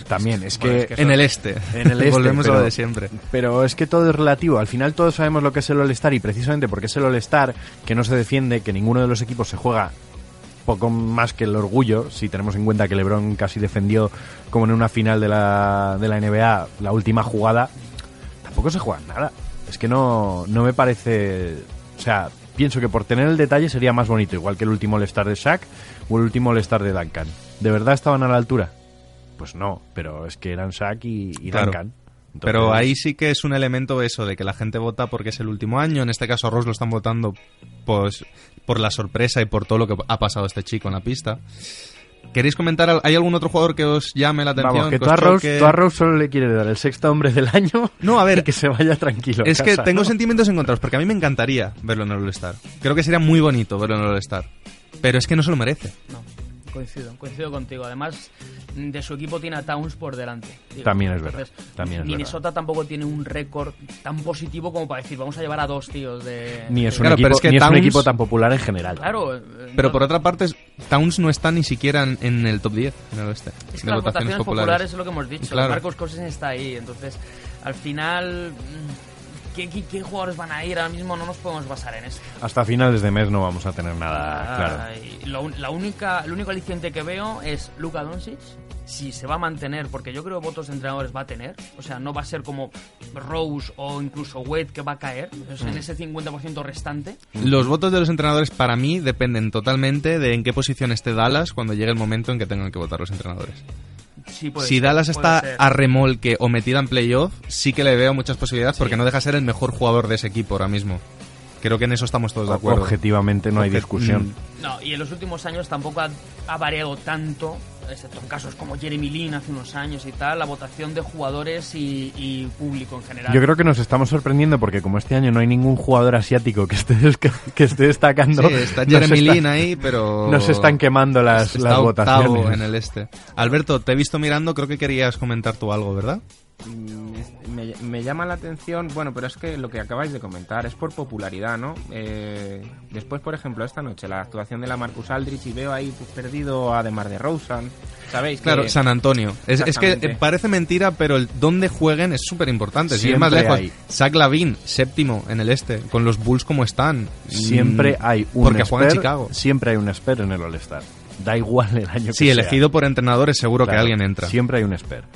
También, es que... Bueno, es que En el este. En el este, Volvemos a lo de siempre. Pero es que todo es relativo. Al final todos sabemos lo que es el All-Star y precisamente porque es el All-Star que no se defiende, que ninguno de los equipos se juega poco más que el orgullo, si tenemos en cuenta que LeBron casi defendió como en una final de la, de la NBA la última jugada, tampoco se juega nada. Es que no, no me parece... O sea, pienso que por tener el detalle sería más bonito, igual que el último All-Star de Shaq o el último All-Star de Duncan. ¿De verdad estaban a la altura? Pues no, pero es que eran Shaq y, y Claro. Duncan. Pero ahí sí que es un elemento eso, de que la gente vota porque es el último año. En este caso a Ross lo están votando pues, por la sorpresa y por todo lo que ha pasado este chico en la pista. ¿Queréis comentar? al- ¿Hay algún otro jugador que os llame la atención? Vamos, que que tú a, os Rose, choque? tú a Rose solo le quieres dar el sexto hombre del año No, a ver, y que se vaya tranquilo. a Es que tengo ¿no? sentimientos encontrados, porque a mí me encantaría verlo en el All-Star. Creo que sería muy bonito verlo en el All-Star. Pero es que no se lo merece. No, coincido, coincido contigo. Además, de su equipo tiene a Towns por delante. digo. También es verdad, también es Minnesota tampoco tiene un récord tan positivo como para decir, vamos a llevar a dos tíos de... Ni es un, Claro, equipo, pero es que ni es un equipo tan popular en general. Claro. eh, Pero no- por otra parte, Towns no está ni siquiera en, en el top 10 en el oeste. Es que de las votaciones populares. es lo que hemos dicho. Claro. Marcos Cousins está ahí. Entonces, al final, mm, ¿qué, qué, qué jugadores van a ir? Ahora mismo no nos podemos basar en eso. Hasta finales de mes no vamos a tener nada claro. Ah, y lo la única, el único aliciente que veo es Luka Doncic si se va a mantener, porque yo creo que votos de entrenadores va a tener, o sea, no va a ser como Rose o incluso Wade que va a caer, en Mm. ese 50% restante. Los votos de los entrenadores para mí dependen totalmente de en qué posición esté Dallas cuando llegue el momento en que tengan que votar los entrenadores. Sí, puede si ser, Dallas puede está ser. a remolque o metida en playoff, sí que le veo muchas posibilidades porque no deja de ser el mejor jugador de ese equipo ahora mismo. Creo que en eso estamos todos de acuerdo. Objetivamente no hay discusión. No, y en los últimos años tampoco ha, ha variado tanto, excepto en casos como Jeremy Lin hace unos años y tal, la votación de jugadores y, y público en general. Yo creo que nos estamos sorprendiendo porque como este año no hay ningún jugador asiático que esté, desca- que esté destacando... Sí, está Jeremy está- Lin ahí, pero... Nos están quemando las, está las votaciones. en el este. Alberto, te he visto mirando, creo que querías comentar tú algo, ¿verdad? Mm, es- Me, me llama la atención, bueno, pero es que lo que acabáis de comentar es por popularidad, ¿no? Eh, después, por ejemplo, esta noche, la actuación de la Marcus Aldrich y veo ahí pues, perdido a Demar de Rosen, ¿sabéis? Claro, que- San Antonio. Es, es que eh, parece mentira, pero el dónde jueguen es súper importante. Si Siempre más lejos, hay. Zach Lavin, séptimo en el este, con los Bulls como están. Siempre Mm, hay un Porque juega en Chicago. Siempre hay un en el All-Star. Da igual el año que Sí, sea. elegido por entrenadores, seguro Claro, que alguien entra. Siempre hay un expert.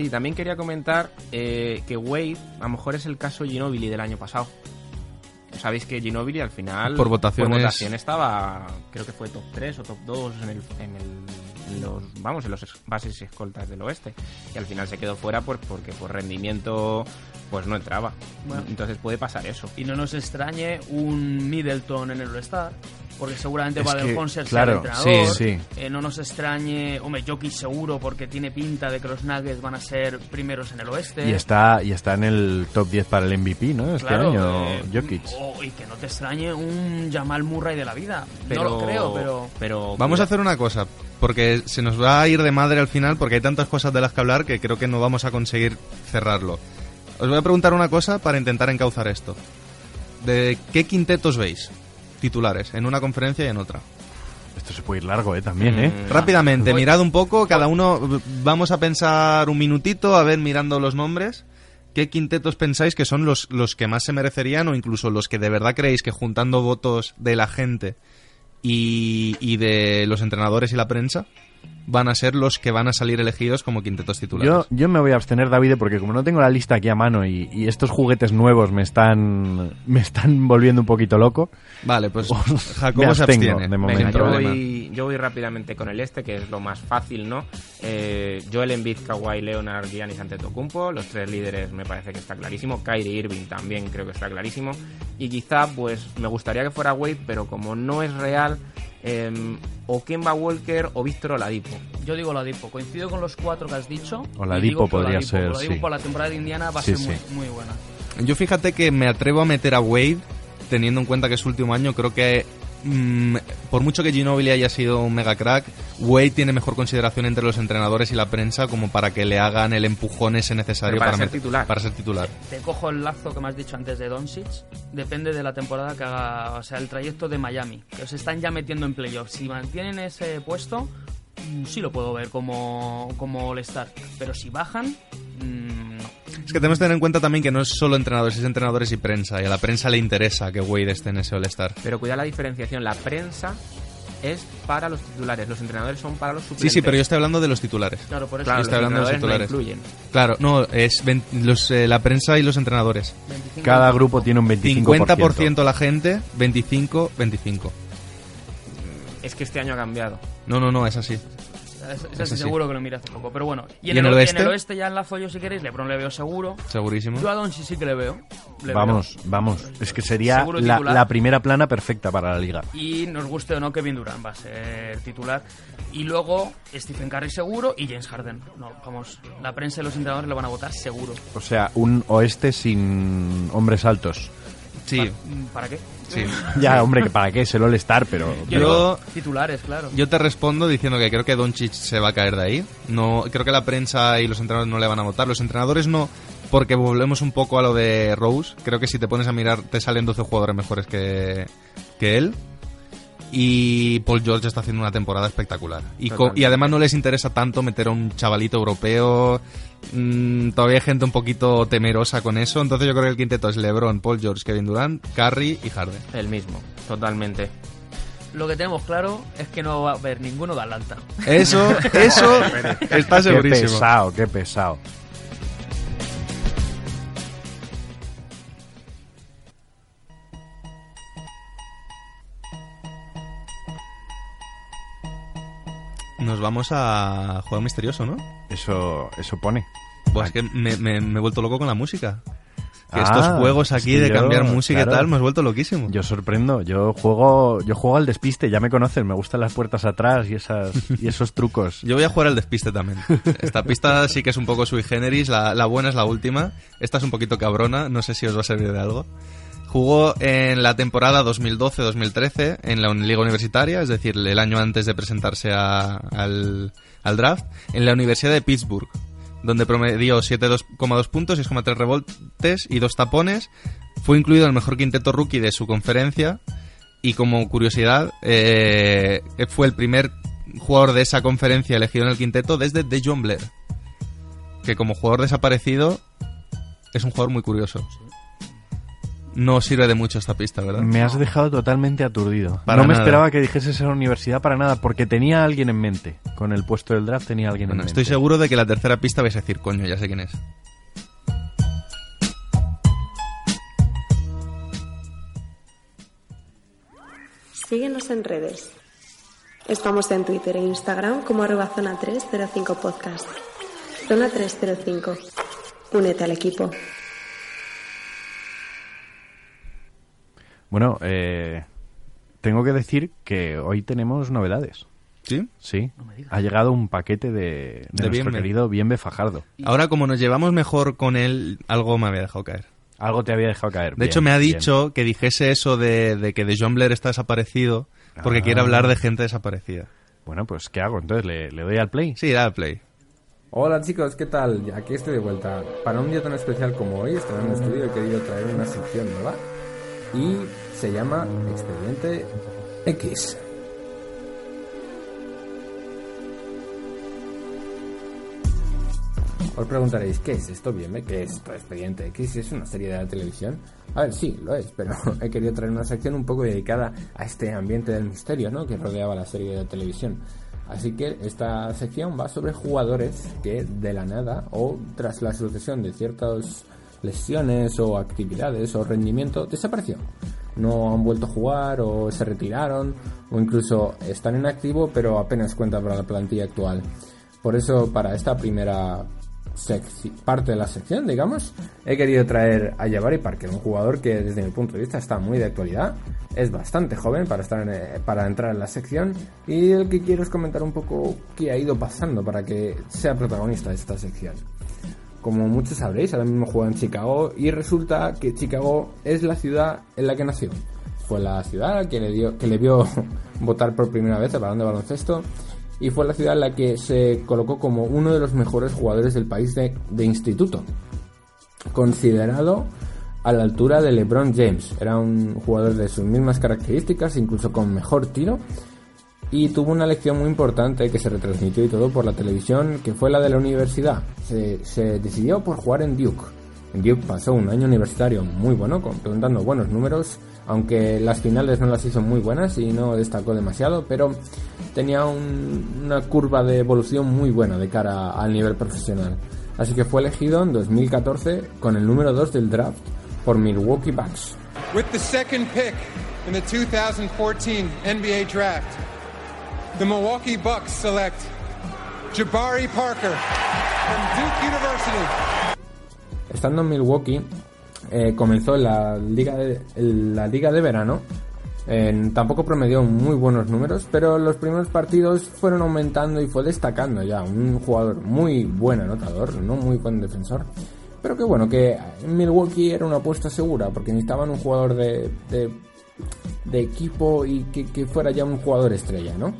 Sí, también quería comentar eh, que Wade a lo mejor es el caso Ginobili del año pasado. Sabéis que Ginobili al final Por votaciones- votación estaba, creo que fue top 3 o top 2 en, el, en, el- en los vamos en los bases y escoltas del oeste y al final se quedó fuera pues porque por rendimiento pues no entraba. Bueno. Entonces puede pasar eso. Y no nos extrañe un Middleton en el All-Star, porque seguramente que, concert claro, sea el entrenador. sí, sí. Eh, no nos extrañe, hombre, Jokic seguro, porque tiene pinta de que los Nuggets van a ser primeros en el oeste. Y está, y está en el top 10 para el MVP, ¿no? Este Claro, año, eh, Jokic. o- y que no te extrañe un Jamal Murray de la vida. Pero, no lo creo, pero... pero Vamos a hacer una cosa, porque se nos va a ir de madre al final, porque hay tantas cosas de las que hablar que creo que no vamos a conseguir cerrarlo. Os voy a preguntar una cosa para intentar encauzar esto. ¿De qué quintetos veis? Titulares, en una conferencia y en otra. Esto se puede ir largo, ¿eh? También, ¿eh? Mm. Rápidamente, Voy- mirad un poco, cada uno, vamos a pensar un minutito, a ver, mirando los nombres, ¿qué quintetos pensáis que son los, los que más se merecerían o incluso los que de verdad creéis que juntando votos de la gente y, y de los entrenadores y la prensa van a ser los que van a salir elegidos como quintetos titulares? Yo, yo me voy a abstener, David, porque como no tengo la lista aquí a mano y, y estos juguetes nuevos me están, me están volviendo un poquito loco, Vale, pues me Jacobo se abstiene. de momento. Venga, sin yo problema. voy, yo voy rápidamente con el este, que es lo más fácil, ¿no? Eh, Joel Embiid, Kawhi Leonard, Giannis Antetokounmpo, los tres líderes me parece que está clarísimo. Kyrie Irving también creo que está clarísimo. Y quizá, pues, me gustaría que fuera Wade, pero como no es real, eh, o Kemba Walker o Víctor Oladipo. Yo digo Oladipo, coincido con los cuatro que has dicho. Oladipo y digo que podría Oladipo, ser, Oladipo sí. por la temporada de Indiana va a Sí, ser muy, sí. muy buena. Yo fíjate que me atrevo a meter a Wade, teniendo en cuenta que es su último año, creo que mm, por mucho que Ginobili haya sido un mega crack, Wade tiene mejor consideración entre los entrenadores y la prensa como para que le hagan el empujón ese necesario para ser titular. Para ser titular. Te cojo el lazo que me has dicho antes de Doncic. Depende de la temporada que haga, o sea, el trayecto de Miami, que se están ya metiendo en playoffs. Si mantienen ese puesto, mm, sí lo puedo ver como, como All-Star. Pero si bajan. Es que tenemos que tener en cuenta también que no es solo entrenadores, es entrenadores y prensa. Y a la prensa le interesa que Wade esté en ese All-Star. Pero cuidado la diferenciación, la prensa es para los titulares, los entrenadores son para los Sí, suplentes. sí, pero yo estoy hablando de los titulares. Claro, por eso Claro, yo estoy los hablando de los no titulares. influyen. Claro, no, es los, eh, la prensa y los entrenadores. 25 Cada grupo tiene un 25%. 50% la gente, 25, 25. Es que este año ha cambiado. No, no, no, es así. Ese Es ese así. seguro que lo mira hace poco. Pero bueno, y, ¿Y en, el, el oeste? en el oeste ya enlazo yo si queréis. LeBron le veo seguro. Segurísimo. Yo a Doncic sí que le veo. Le Vamos, vamos. Es que sería la, primera plana perfecta para la liga. Y nos guste o no, Kevin Durant va a ser titular. Y luego Stephen Curry seguro y James Harden. No, vamos, la prensa y los entrenadores lo van a votar seguro. O sea, un oeste sin hombres altos. Sí, ¿Para qué? Sí. Ya, hombre, que para qué es el All-Star, pero... Yo, Yo- titulares, claro. Yo te respondo diciendo que creo que Doncic se va a caer de ahí. No, creo que la prensa y los entrenadores no le van a votar. Los entrenadores no, porque volvemos un poco a lo de Rose. Creo que si te pones a mirar te salen 12 jugadores mejores que, que él. Y Paul George está haciendo una temporada espectacular. Y, además no les interesa tanto meter a un chavalito europeo. Mm, todavía hay gente un poquito temerosa con eso. Entonces yo creo que el quinteto es LeBron, Paul George, Kevin Durant, Curry y Harden. El mismo, totalmente. lo que tenemos claro es que no va a haber ninguno de Atlanta. Eso, eso está Qué segurísimo. pesado, qué pesado. Nos vamos a jugar misterioso, ¿no? Eso, eso pone. Pues es que me, me- me he vuelto loco con la música. Que Ah, estos juegos es aquí que de yo, cambiar música claro. y tal, me has vuelto loquísimo. Yo sorprendo, yo juego, yo juego al despiste, ya me conocen, me gustan las puertas atrás y esas y esos trucos. Yo voy a jugar al despiste también. Esta pista sí que es un poco sui generis, la, la buena es la última. Esta es un poquito cabrona, no sé si os va a servir de algo. Jugó en la temporada 2012-2013 en la liga universitaria, es decir, el año antes de presentarse al, draft, en la Universidad de Pittsburgh, donde promedió 7,2 puntos, 6,3 rebotes y dos tapones. Fue incluido en el mejor quinteto rookie de su conferencia y como curiosidad, eh, fue el primer jugador de esa conferencia elegido en el quinteto desde DeJohn Blair. Que como jugador desaparecido es un jugador muy curioso. No sirve de mucho esta pista, ¿verdad? Me has dejado totalmente aturdido. Para no me nada. esperaba que dijeses a la universidad para nada, porque tenía a alguien en mente. Con el puesto del draft tenía a alguien Bueno, en estoy mente. seguro de que la tercera pista vais a decir, coño, ya sé quién es. Síguenos en redes. Estamos en Twitter e Instagram como arroba zona 305 podcast. Zona 305. Únete al equipo. Bueno, eh, tengo que decir que hoy tenemos novedades. ¿Sí? Sí. Ha llegado un paquete de, de, De nuestro Bienve. querido Bienve Fajardo. Ahora, como nos llevamos mejor con él, algo me había dejado caer. Algo te había dejado caer. De Bien, hecho, me ha bien. dicho que dijese eso de, de que de John Blair está desaparecido porque Ah. quiere hablar de gente desaparecida. Bueno, pues ¿qué hago? Entonces, ¿le, le doy al play? Sí, da al play. Hola chicos, ¿qué tal? Aquí estoy de vuelta. Para un día tan especial como hoy, estrenando el estudio, he querido traer una sección nueva y se llama Expediente X. Os preguntaréis, ¿qué es esto? Bien. ¿qué es esto? Expediente X es una serie de televisión. A ver, sí, lo es, pero he querido traer una sección un poco dedicada a este ambiente del misterio, ¿no? Que rodeaba la serie de televisión. Así que esta sección va sobre jugadores que de la nada o tras la sucesión de ciertas lesiones o actividades o rendimiento desapareció. No han vuelto a jugar o se retiraron o incluso están en activo pero apenas cuentan para la plantilla actual. Por eso para esta primera parte de la sección, digamos, he querido traer a Jabari Parker, un jugador que desde mi punto de vista está muy de actualidad, es bastante joven para, estar eh, para entrar en la sección y el que quiero es comentar un poco qué ha ido pasando para que sea protagonista de esta sección. Como muchos sabréis, ahora mismo juega en Chicago y resulta que Chicago es la ciudad en la que nació. Fue la ciudad que le, dio, que le vio votar por primera vez el balón de baloncesto y fue la ciudad en la que se colocó como uno de los mejores jugadores del país de instituto. Considerado a la altura de LeBron James. Era un jugador de sus mismas características, incluso con mejor tiro. Y tuvo una lección muy importante que se retransmitió y todo por la televisión, que fue la de la universidad. Se, decidió por jugar en Duke. En Duke pasó un año universitario muy bueno, completando buenos números, aunque las finales no las hizo muy buenas y no destacó demasiado, pero tenía un- una curva de evolución muy buena de cara al nivel profesional. Así que fue elegido en 2014 con el número 2 del draft por Milwaukee Bucks. With the second pick in the 2014 NBA Draft, the Milwaukee Bucks select Jabari Parker from Duke University. Estando en Milwaukee, eh, comenzó en la liga de, la liga de verano. En- tampoco promedió muy buenos números, pero los primeros partidos fueron aumentando y fue destacando ya. Un jugador muy buen anotador, no muy buen defensor. Pero que bueno, que Milwaukee era una apuesta segura, porque necesitaban un jugador de, de, de equipo y que fuera ya un jugador estrella, ¿no?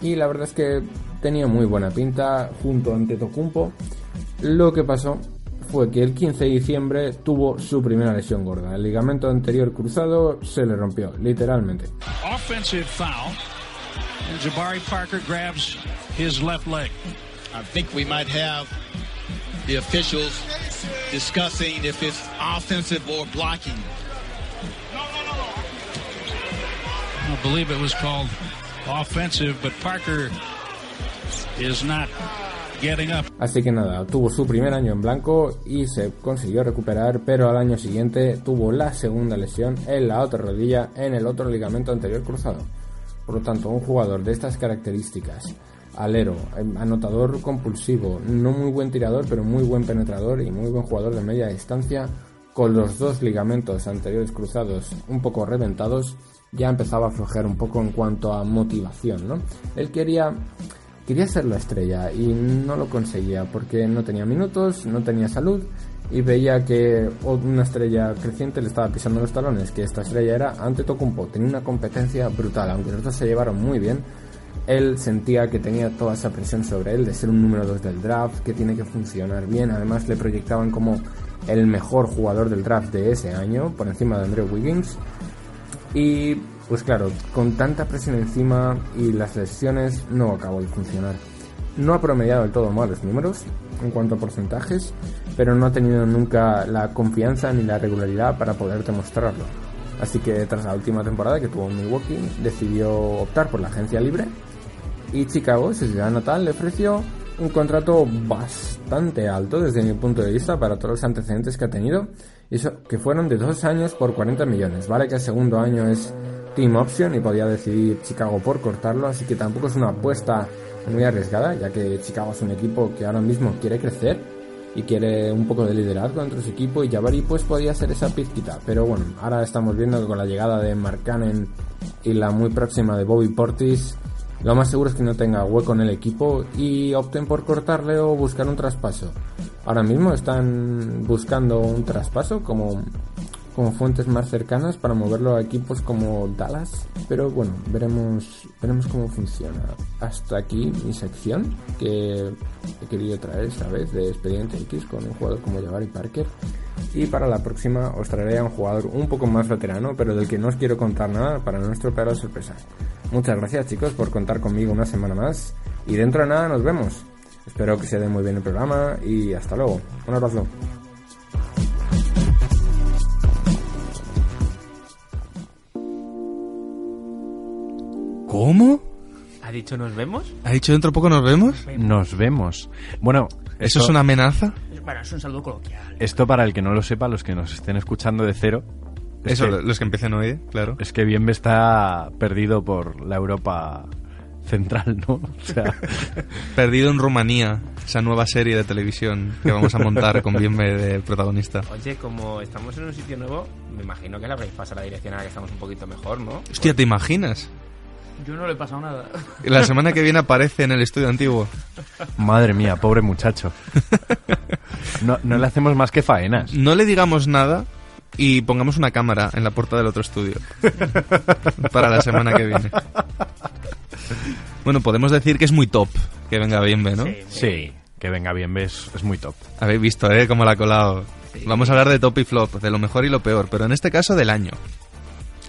Y la verdad es que tenía muy buena pinta junto a Antetokounmpo. Lo que pasó fue que el 15 de diciembre tuvo su primera lesión gorda. El ligamento anterior cruzado se le rompió, literalmente. offensive foul. And Jabari Parker grabs his left leg. I think we might have the officials discussing if it's offensive or blocking. I believe it was called offensive, but Parker is not getting up. Así que nada, tuvo su primer año en blanco y se consiguió recuperar, pero al año siguiente tuvo la segunda lesión en la otra rodilla en el otro ligamento anterior cruzado. Por lo tanto, un jugador de estas características, alero, em, anotador compulsivo, no muy buen tirador, pero muy buen penetrador y muy buen jugador de media distancia, con los dos ligamentos anteriores cruzados un poco reventados, ya empezaba a flojear un poco en cuanto a motivación, ¿no? Él quería quería ser la estrella y no lo conseguía porque no tenía minutos, no tenía salud y veía que una estrella creciente le estaba pisando los talones, que esta estrella era ante Tocumpo, tenía una competencia brutal, aunque los dos se llevaron muy bien, él sentía que tenía toda esa presión sobre él de ser un número 2 del draft, que tiene que funcionar bien, además le proyectaban como el mejor jugador del draft de ese año, por encima de Andrew Wiggins, y pues claro, con tanta presión encima y las lesiones no acabó de funcionar. No ha promediado del todo malos números en cuanto a porcentajes, pero no ha tenido nunca la confianza ni la regularidad para poder demostrarlo. Así que tras la última temporada que tuvo en Milwaukee, decidió optar por la agencia libre y Chicago, su ciudad natal, le ofreció un contrato bastante alto desde mi punto de vista para todos los antecedentes que ha tenido, y que fueron de dos años por 40 millones. Vale que el segundo año es team option y podía decidir Chicago por cortarlo, así que tampoco es una apuesta muy arriesgada, ya que Chicago es un equipo que ahora mismo quiere crecer y quiere un poco de liderazgo entre su equipo y Jabari pues podía ser esa pizquita, pero bueno, ahora estamos viendo que con la llegada de Mark Cannon y la muy próxima de Bobby Portis, lo más seguro es que no tenga hueco en el equipo y opten por cortarle o buscar un traspaso. Ahora mismo están buscando un traspaso como como fuentes más cercanas para moverlo a equipos como Dallas. Pero bueno, veremos, veremos cómo funciona. Hasta aquí mi sección que he querido traer esta vez de Expediente X con un jugador como Jabari Parker. Y para la próxima os traeré a un jugador un poco más veterano, pero del que no os quiero contar nada para no estropear la sorpresa. Muchas gracias chicos por contar conmigo una semana más. Y dentro de nada nos vemos. Espero que se dé muy bien el programa y hasta luego. Un abrazo. ¿Cómo? ¿Ha dicho nos vemos? ¿Ha dicho dentro de poco nos vemos? Nos vemos. Bueno, ¿eso es una amenaza? Bueno, es un saludo coloquial. Esto para el que no lo sepa, los que nos estén escuchando de cero. es Eso, que- los que empiecen hoy, claro. Es que Bienve está perdido por la Europa central, ¿no? O sea, Perdido en Rumanía, esa nueva serie de televisión que vamos a montar con Bienve de protagonista. Oye, como estamos en un sitio nuevo, me imagino que le habréis pasado la dirección a la que estamos un poquito mejor, ¿no? Hostia, ¿te imaginas? Yo no le he pasado nada. La semana que viene aparece en el estudio antiguo. madre mía, pobre muchacho. No, no le hacemos más que faenas. No le digamos nada y pongamos una cámara en la puerta del otro estudio. Para la semana que viene. Bueno, podemos decir que es muy top que venga Bienve, ¿no? Sí, que venga Bienve es, es muy top. Habéis visto, ¿eh? Cómo la ha colado. Vamos a hablar de top y flop, de lo mejor y lo peor, pero en este caso del año.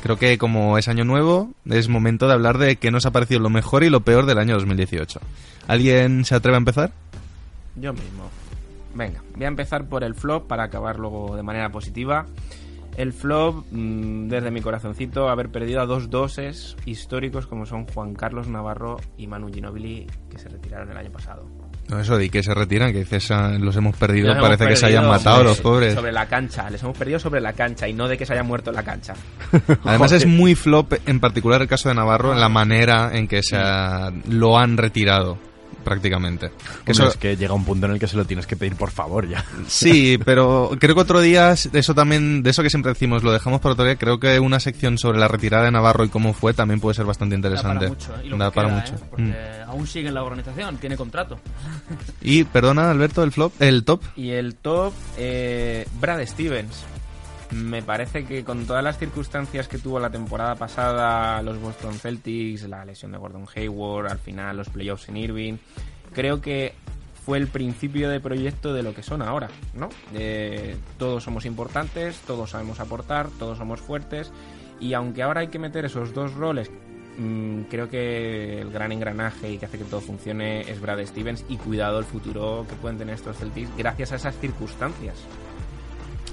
Creo que como es año nuevo, es momento de hablar de qué nos ha parecido lo mejor y lo peor del año 2018. ¿Alguien se atreve a empezar? Yo mismo. Venga, voy a empezar por el flop para acabar luego de manera positiva. El flop, mm, desde mi corazoncito, haber perdido a dos doses históricos como son Juan Carlos Navarro y Manu Ginobili, que se retiraron el año pasado. No, eso de que se retiran, que dices, ah, los hemos perdido, Los hemos parece que se perdido hayan matado sobre- los pobres. Sobre la cancha, les hemos perdido sobre la cancha y no de que se hayan muerto en la cancha. Además es muy flop, en particular el caso de Navarro, en la manera en que se ha- lo han retirado, prácticamente. Que Hombre, eso- es que llega un punto en el que se lo tienes que pedir por favor ya. Sí, pero creo que otro día, de eso también, de eso que siempre decimos, lo dejamos para otro día, creo que una sección sobre la retirada de Navarro y cómo fue también puede ser bastante Da interesante. para mucho, ¿eh? Y lo Da que para queda, mucho. ¿eh? Porque Mm. aún sigue en la organización, tiene contrato. Y, perdona, Alberto, el flop, el top. Y el top, eh, Brad Stevens. Me parece que con todas las circunstancias que tuvo la temporada pasada, los Boston Celtics, la lesión de Gordon Hayward, al final los playoffs en Irving, creo que fue el principio de proyecto de lo que son ahora, ¿no? Todos somos importantes, todos sabemos aportar, todos somos fuertes y aunque ahora hay que meter esos dos roles, mm, creo que el gran engranaje y que hace que todo funcione es Brad Stevens y cuidado el futuro que pueden tener estos Celtics gracias a esas circunstancias.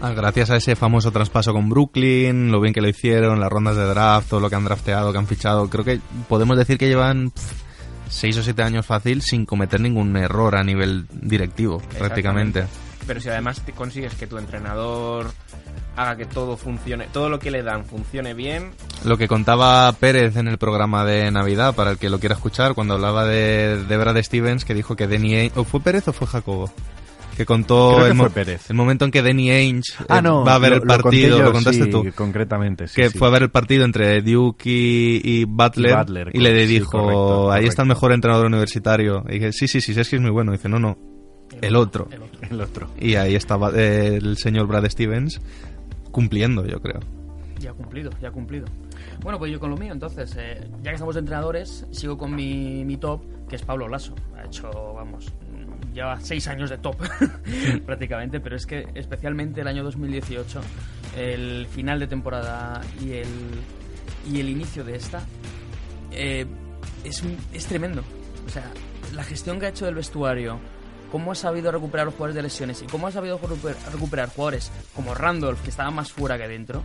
Ah, gracias a ese famoso traspaso con Brooklyn, lo bien que lo hicieron, las rondas de draft, todo lo que han drafteado, que han fichado, creo que podemos decir que llevan pff, seis o siete años fácil sin cometer ningún error a nivel directivo, prácticamente. Pero si además te consigues que tu entrenador haga que todo funcione, todo lo que le dan funcione bien, Lo que contaba Pérez en el programa de Navidad, para el que lo quiera escuchar, cuando hablaba de, de Brad Stevens, que dijo que Ainge... ¿O fue Pérez o fue Jacobo? Que contó que el, mo- fue Pérez. el momento en que Danny Ainge eh, Ah, no, va a ver lo- el lo partido, yo, lo contaste sí, tú. concretamente, sí, que sí. fue a ver el partido entre Duke y, y Butler, Y Butler, y le sí, dijo, correcto, ahí está el mejor entrenador universitario. Y dije, sí, sí, sí, es que es muy bueno. Y dice, no, no, el otro. El otro. Y ahí estaba eh, el señor Brad Stevens cumpliendo, yo creo. Ya ha cumplido, ya ha cumplido. Bueno, pues yo con lo mío, entonces, eh, ya que estamos de entrenadores, sigo con mi, mi top, que es Pablo Lasso. Ha hecho, vamos, lleva seis años de top prácticamente, pero es que especialmente el año 2018, el final de temporada y el, y el inicio de esta, eh, es, es tremendo. O sea, la gestión que ha hecho del vestuario, cómo ha sabido recuperar los jugadores de lesiones y cómo ha sabido recuper- recuperar jugadores como Randolph, que estaba más fuera que dentro,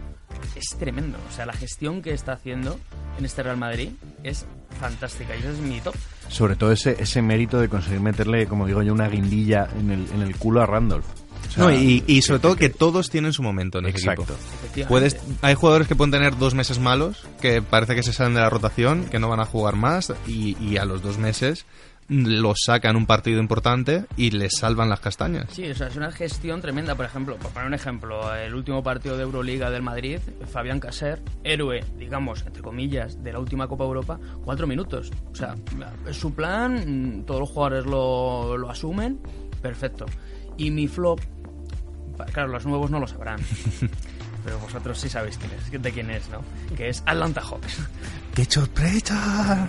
es tremendo. O sea, la gestión que está haciendo en este Real Madrid es fantástica y ese es mi top. Sobre todo ese, ese mérito de conseguir meterle, como digo yo, una guindilla en el, en el culo a Randolph. O sea, No, y, y sobre todo que todos tienen su momento en ese Exacto. equipo. Efectivamente. Puedes, hay jugadores que pueden tener dos meses malos, que parece que se salen de la rotación, que no van a jugar más, y, y a los dos meses los sacan un partido importante y les salvan las castañas. Sí, o sea, es una gestión tremenda. Por ejemplo, por poner un ejemplo, el último partido de Euroliga del Madrid, Fabián Caser, héroe, digamos, entre comillas, de la última Copa Europa, cuatro minutos. O sea, es su plan, mm, todos los jugadores lo, lo asumen, perfecto. Y mi flop, claro, los nuevos no lo sabrán. Pero vosotros sí sabéis quién es, de quién es, ¿no? Que es Atlanta Hawks. ¡Qué sorpresa!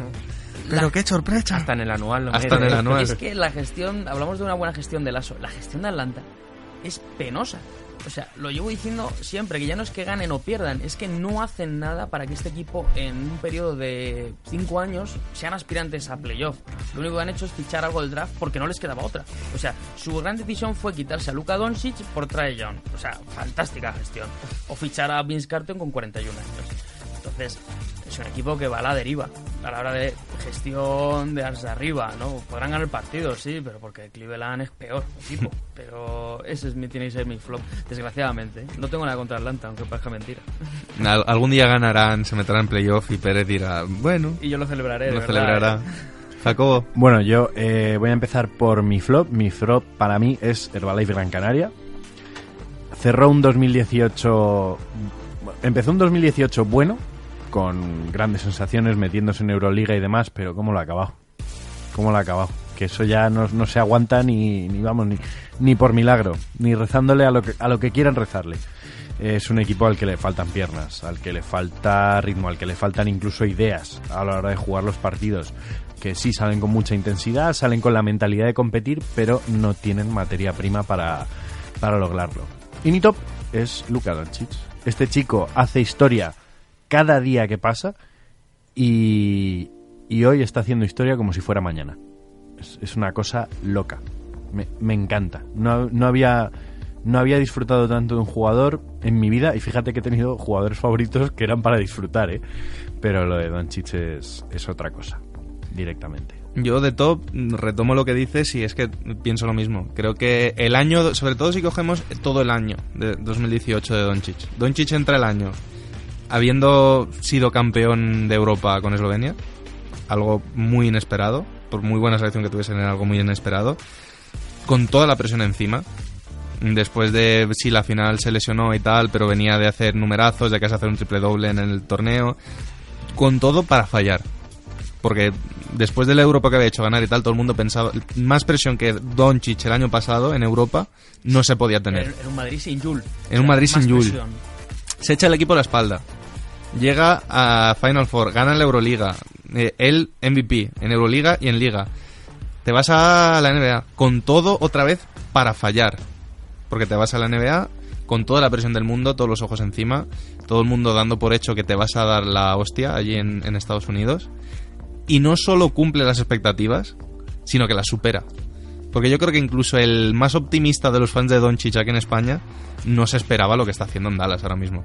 Pero qué sorpresa. hasta en el anual. lo Hasta en el anual. Es que la gestión, hablamos de una buena gestión de Lasso, la gestión de Atlanta es penosa. O sea, lo llevo diciendo siempre, que ya no es que ganen o pierdan, es que no hacen nada para que este equipo en un periodo de 5 años sean aspirantes a playoff. Lo único que han hecho es fichar algo del draft porque no les quedaba otra. O sea, su gran decisión fue quitarse a Luka Doncic por Trae Young. O sea, fantástica gestión. O fichar a Vince Carter con 41 años. Entonces, es un equipo que va a la deriva a la hora de gestión de desde arriba, ¿no? Podrán ganar partidos, sí, pero porque Cleveland es peor equipo. pero ese es mi, tiene que ser mi flop, desgraciadamente. No tengo nada contra Atlanta, aunque parezca mentira. Al- algún día ganarán, se meterán en playoff y Pérez dirá, bueno, Y yo lo celebraré, lo verdad, celebrará. ¿eh? Jacobo, Bueno, yo eh, voy a empezar por mi flop. Mi flop para mí es Herbalife Gran Canaria. Cerró un 2018. Empezó un 2018 bueno, con grandes sensaciones, metiéndose en Euroliga y demás, pero ¿cómo lo ha acabado? ¿Cómo lo ha acabado? Que eso ya no, no se aguanta ni, ni vamos, ni, ni por milagro, ni rezándole a lo que, a lo que quieran rezarle. Es un equipo al que le faltan piernas, al que le falta ritmo, al que le faltan incluso ideas a la hora de jugar los partidos. Que sí salen con mucha intensidad, salen con la mentalidad de competir, pero no tienen materia prima para, para lograrlo. Y mi top es Luka Doncic. Este chico hace historia cada día que pasa y, y hoy está haciendo historia como si fuera mañana. Es, es una cosa loca. Me, me encanta. No, no había no había disfrutado tanto de un jugador en mi vida y fíjate que he tenido jugadores favoritos que eran para disfrutar, ¿eh? Pero lo de Doncic es, es otra cosa, directamente. yo de top retomo lo que dices y es que pienso lo mismo. Creo que el año, sobre todo si cogemos todo el año de 2018 de Doncic. Doncic entra el año habiendo sido campeón de Europa con Eslovenia, algo muy inesperado, por muy buena selección que tuviesen, era algo muy inesperado, con toda la presión encima. Después de, sí, la final se lesionó y tal, pero venía de hacer numerazos, de casi hacer un triple doble en el torneo, con todo para fallar. Porque después de la Europa que había hecho ganar y tal, todo el mundo pensaba, más presión que Doncic el año pasado en Europa no se podía tener. En, un Madrid sin Jul. En un Madrid sin Jul. Se echa el equipo a la espalda. Llega a Final Four, gana la Euroliga. eh, él MVP en Euroliga y en Liga. Te vas a la NBA con todo otra vez para fallar. Porque te vas a la NBA con toda la presión del mundo, todos los ojos encima, todo el mundo dando por hecho que te vas a dar la hostia allí en, en Estados Unidos. Y no solo cumple las expectativas, sino que las supera. Porque yo creo que incluso el más optimista de los fans de Doncic aquí en España no se esperaba lo que está haciendo en Dallas ahora mismo.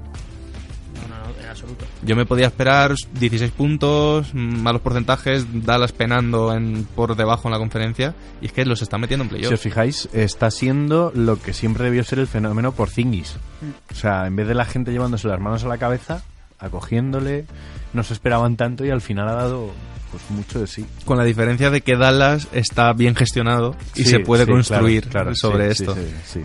Yo me podía esperar 16 puntos, malos porcentajes, Dallas penando en, por debajo en la conferencia, y es que los está metiendo en Si os playoff. fijáis, está siendo lo que siempre debió ser el fenómeno por Zingis. O sea, en vez de la gente llevándose las manos a la cabeza, acogiéndole, no se esperaban tanto y al final ha dado pues mucho de sí. Con la diferencia de que Dallas está bien gestionado y Sí, se puede sí, construir claro, claro, sobre sí, esto.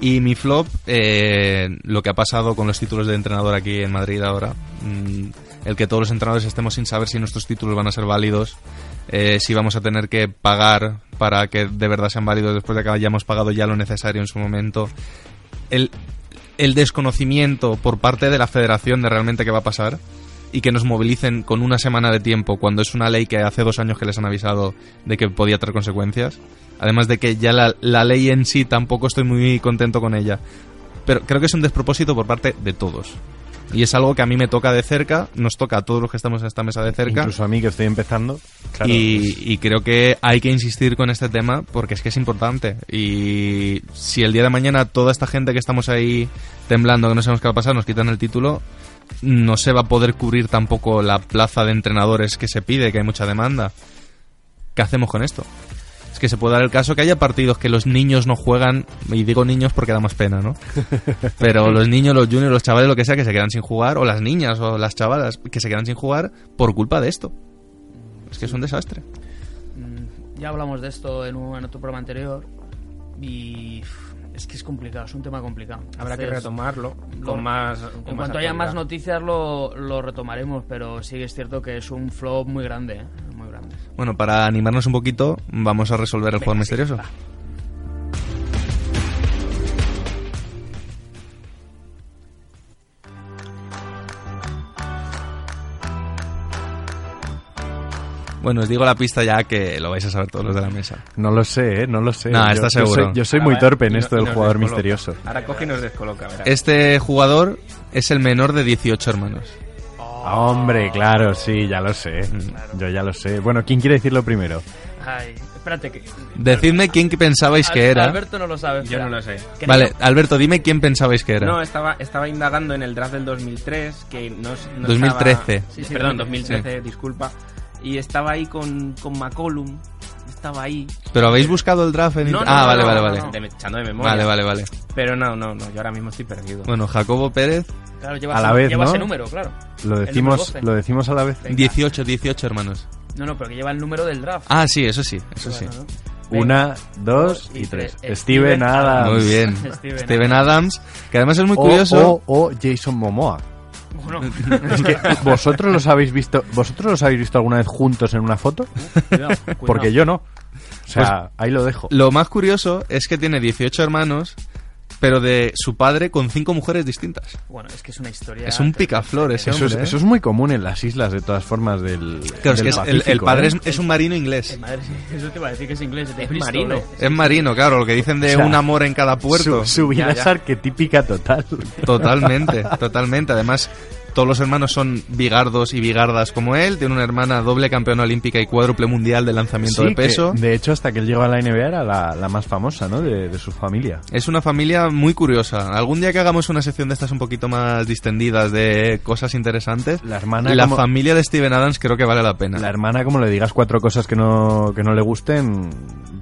Y mi flop, eh, lo que ha pasado con los títulos de entrenador aquí en Madrid ahora, mm, el que todos los entrenadores estemos sin saber si nuestros títulos van a ser válidos, eh, si vamos a tener que pagar para que de verdad sean válidos después de que hayamos pagado ya lo necesario en su momento. El, el desconocimiento por parte de la federación de realmente qué va a pasar y que nos movilicen con una semana de tiempo cuando es una ley que hace dos años que les han avisado de que podía traer consecuencias. Además de que ya la, la ley en sí tampoco estoy muy contento con ella. Pero creo que es un despropósito por parte de todos. Y es algo que a mí me toca de cerca, nos toca a todos los que estamos en esta mesa de cerca. Incluso a mí que estoy empezando. claro, y, y creo que hay que insistir con este tema porque es que es importante. Y si el día de mañana toda esta gente que estamos ahí temblando, que no sabemos qué va a pasar, nos quitan el título, no se va a poder cubrir tampoco la plaza de entrenadores que se pide, que hay mucha demanda. ¿Qué hacemos con esto? Que se puede dar el caso que haya partidos que los niños no juegan, y digo niños porque da más pena, ¿no? Pero los niños, los juniors, los chavales, lo que sea, que se quedan sin jugar, o las niñas o las chavalas que se quedan sin jugar por culpa de esto. Es que es un desastre. Mm, Ya hablamos de esto en, un, en otro programa anterior y es que es complicado, es un tema complicado. Habrá que retomarlo lo- con más. con en más cuanto haya más noticias lo, lo retomaremos, pero sí que es cierto que es un flop muy grande, ¿eh? muy grande. Bueno, para animarnos un poquito, vamos a resolver el juego misterioso. Bueno, os digo la pista ya que lo vais a saber todos los de la mesa. No lo sé, ¿eh? No lo sé. Nah, Yo- está yo seguro. soy- Yo soy, muy torpe en no- esto del jugador descoloca. misterioso. Ahora coge y nos descoloca, verás. Este jugador es el menor de 18 hermanos. Ah, Hombre, claro, sí, ya lo sé. Yo ya lo sé. Bueno, ¿quién quiere decirlo primero? Ay, espérate que... Decidme quién que pensabais que era. Alberto no lo sabe. Yo no lo sé. Vale, no- Alberto, dime quién pensabais que era. No, estaba, estaba indagando en el draft del 2003, que no, no 2013. estaba- Sí, sí, Perdón, 2013. 2013, disculpa. Y estaba ahí con, con McCollum. Estaba ahí. Pero habéis buscado el draft en No, no, Ah, no, vale, no, vale, vale. no, de- echando de memoria. Vale, vale, vale. Pero no, no, no, yo ahora mismo estoy perdido. Bueno, Jacobo Pérez, Claro, lleva, A ese- la vez, lleva ¿no? ese número, claro. Lo decimos, número 12. lo decimos a la vez. Venga. 18, 18 hermanos. No, no, pero que lleva el número del draft. Ah, sí, eso sí, eso sí. Bueno, ¿no? Venga. Una, dos y tres. Steven Adams. Muy bien. Steven Steven Adams, que además es muy O- curioso. O, o Jason Momoa. Bueno, Es que vosotros los habéis visto, vosotros los habéis visto alguna vez juntos en una foto, cuidado, cuidado. porque yo no. O sea, ahí lo dejo. Lo más curioso es que tiene 18 hermanos, pero de su padre con cinco mujeres distintas. Bueno, es que es una historia... Es un picaflor ese Eso es, hombre, ¿eh? eso es muy común en las islas, de todas formas, del. Claro, es del que es- el, el Pacífico, padre ¿eh? es, es un marino inglés. Madre, eso te iba a decir que es inglés. de Es Bristol, marino. ¿eh? Es marino, claro, lo que dicen de O sea, un amor en cada puerto. Su, su vida Ya, ya. es arquetípica total. Totalmente, totalmente. Además, todos los hermanos son bigardos y bigardas como él. Tiene una hermana doble campeona olímpica y cuádruple mundial de lanzamiento Sí, de peso. que, de hecho, hasta que él llegó a la NBA era la, la más famosa, ¿no? De, de su familia. Es una familia muy curiosa. Algún día que hagamos una sección de estas un poquito más distendidas de cosas interesantes, La hermana la como- familia de Steven Adams creo que vale la pena. La hermana, como le digas cuatro cosas que no, que no le gusten,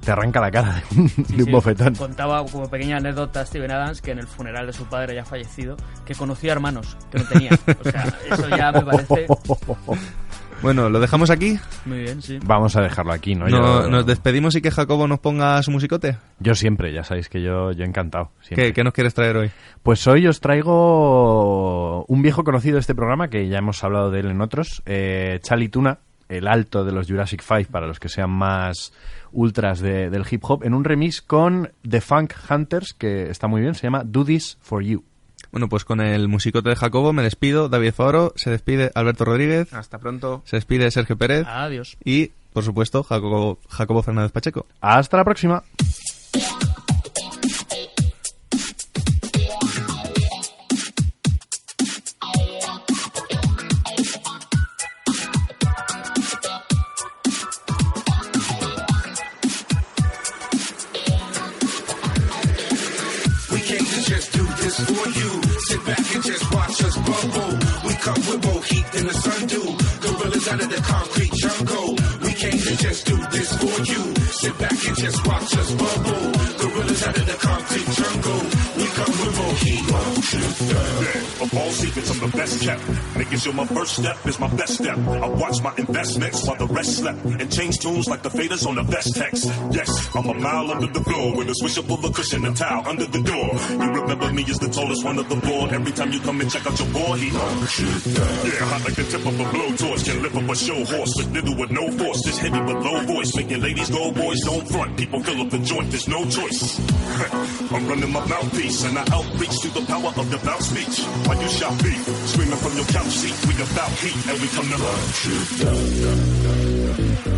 te arranca la cara de un, Sí, de un sí. bofetón. Contaba como pequeña anécdota Steven Adams que en el funeral de su padre ya fallecido, que conocía hermanos que no tenía. O sea, eso ya me parece Bueno, ¿lo dejamos aquí? muy bien, sí. Vamos a dejarlo aquí, ¿no? No- Yo, Nos despedimos y que Jacobo nos ponga su musicote. yo siempre, ya sabéis que yo, yo encantado. ¿Qué, qué nos quieres traer hoy? Pues hoy os traigo un viejo conocido de este programa, que ya hemos hablado de él en otros, eh, Charlie Tuna, el alto de los Jurassic Five, para los que sean más ultras de- del hip hop, en un remix con The Funk Hunters, que está muy bien, se llama Do This For You. Bueno, pues con el musicote de Jacobo me despido. David Faro, se despide Alberto Rodríguez, Hasta pronto. se despide Sergio Pérez Adiós. y, por supuesto, Jacobo, Jacobo Fernández Pacheco. Hasta la próxima. Sit back and just watch us bubble. We come with more heat than the sun do. Gorillas out of the concrete jungle. We came to just do this for you. Sit back and just watch us bubble. Gorillas of all secrets, I'm the best kept. Making sure my first step is my best step. I watch my investments while the rest slept. And change tunes like the faders on the best text. Yes, I'm a mile under the floor with a swisher full of cushion and towel under the door. You remember me as the tallest one of the board. Every time you come and check out your boy, he Yeah, hot like the tip of a blowtorch. Can lift up a show horse with little with no force. Just heavy but low voice. Making ladies go, boys don't front. People fill up the joint, there's no choice. I'm running my mouthpiece and I outreach to the power of the bounce speech. While you shout beat, screaming from your couch seat. We about heat and we come to hunt you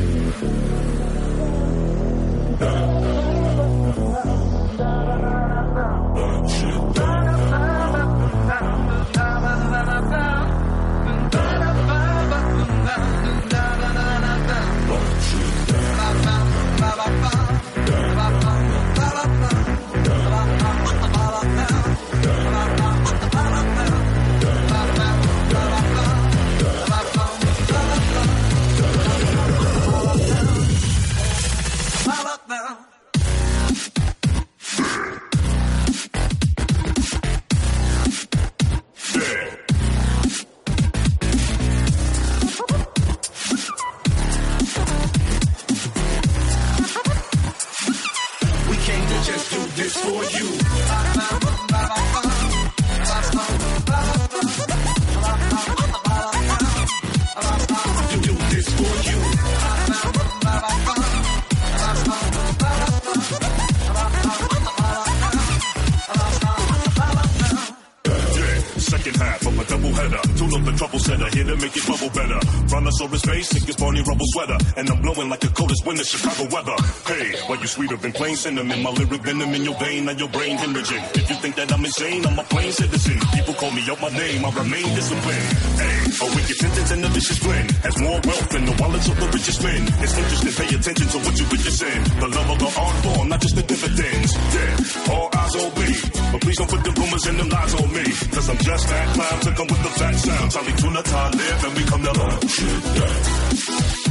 blowing like the coldest winter Chicago weather. Hey, why you sweeter than plain cinnamon? My lyric venom in your vein, now your brain hemorrhaging. If you think that I'm insane, I'm a plain citizen. People call me out my name, I remain disciplined. Hey, a wicked sentence and a vicious blend. Has more wealth than the wallets of the richest men. It's interesting, pay attention to what you witnessing. The love of the art form, not just the dividends. Yeah, all eyes on me. But please don't put the rumors and them lies on me. Cause I'm just that clown to come with the fat sound. Charlie Tuna, Ty live, and we come to lunch.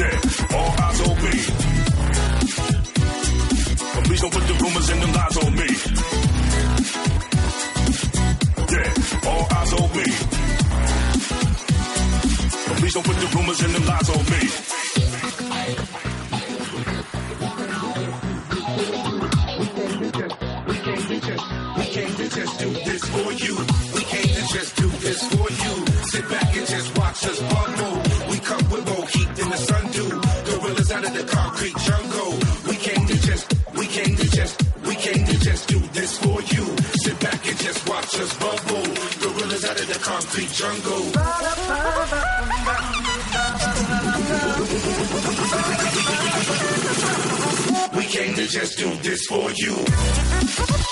All eyes on me. But please don't put the jungle. We came to just do this for you.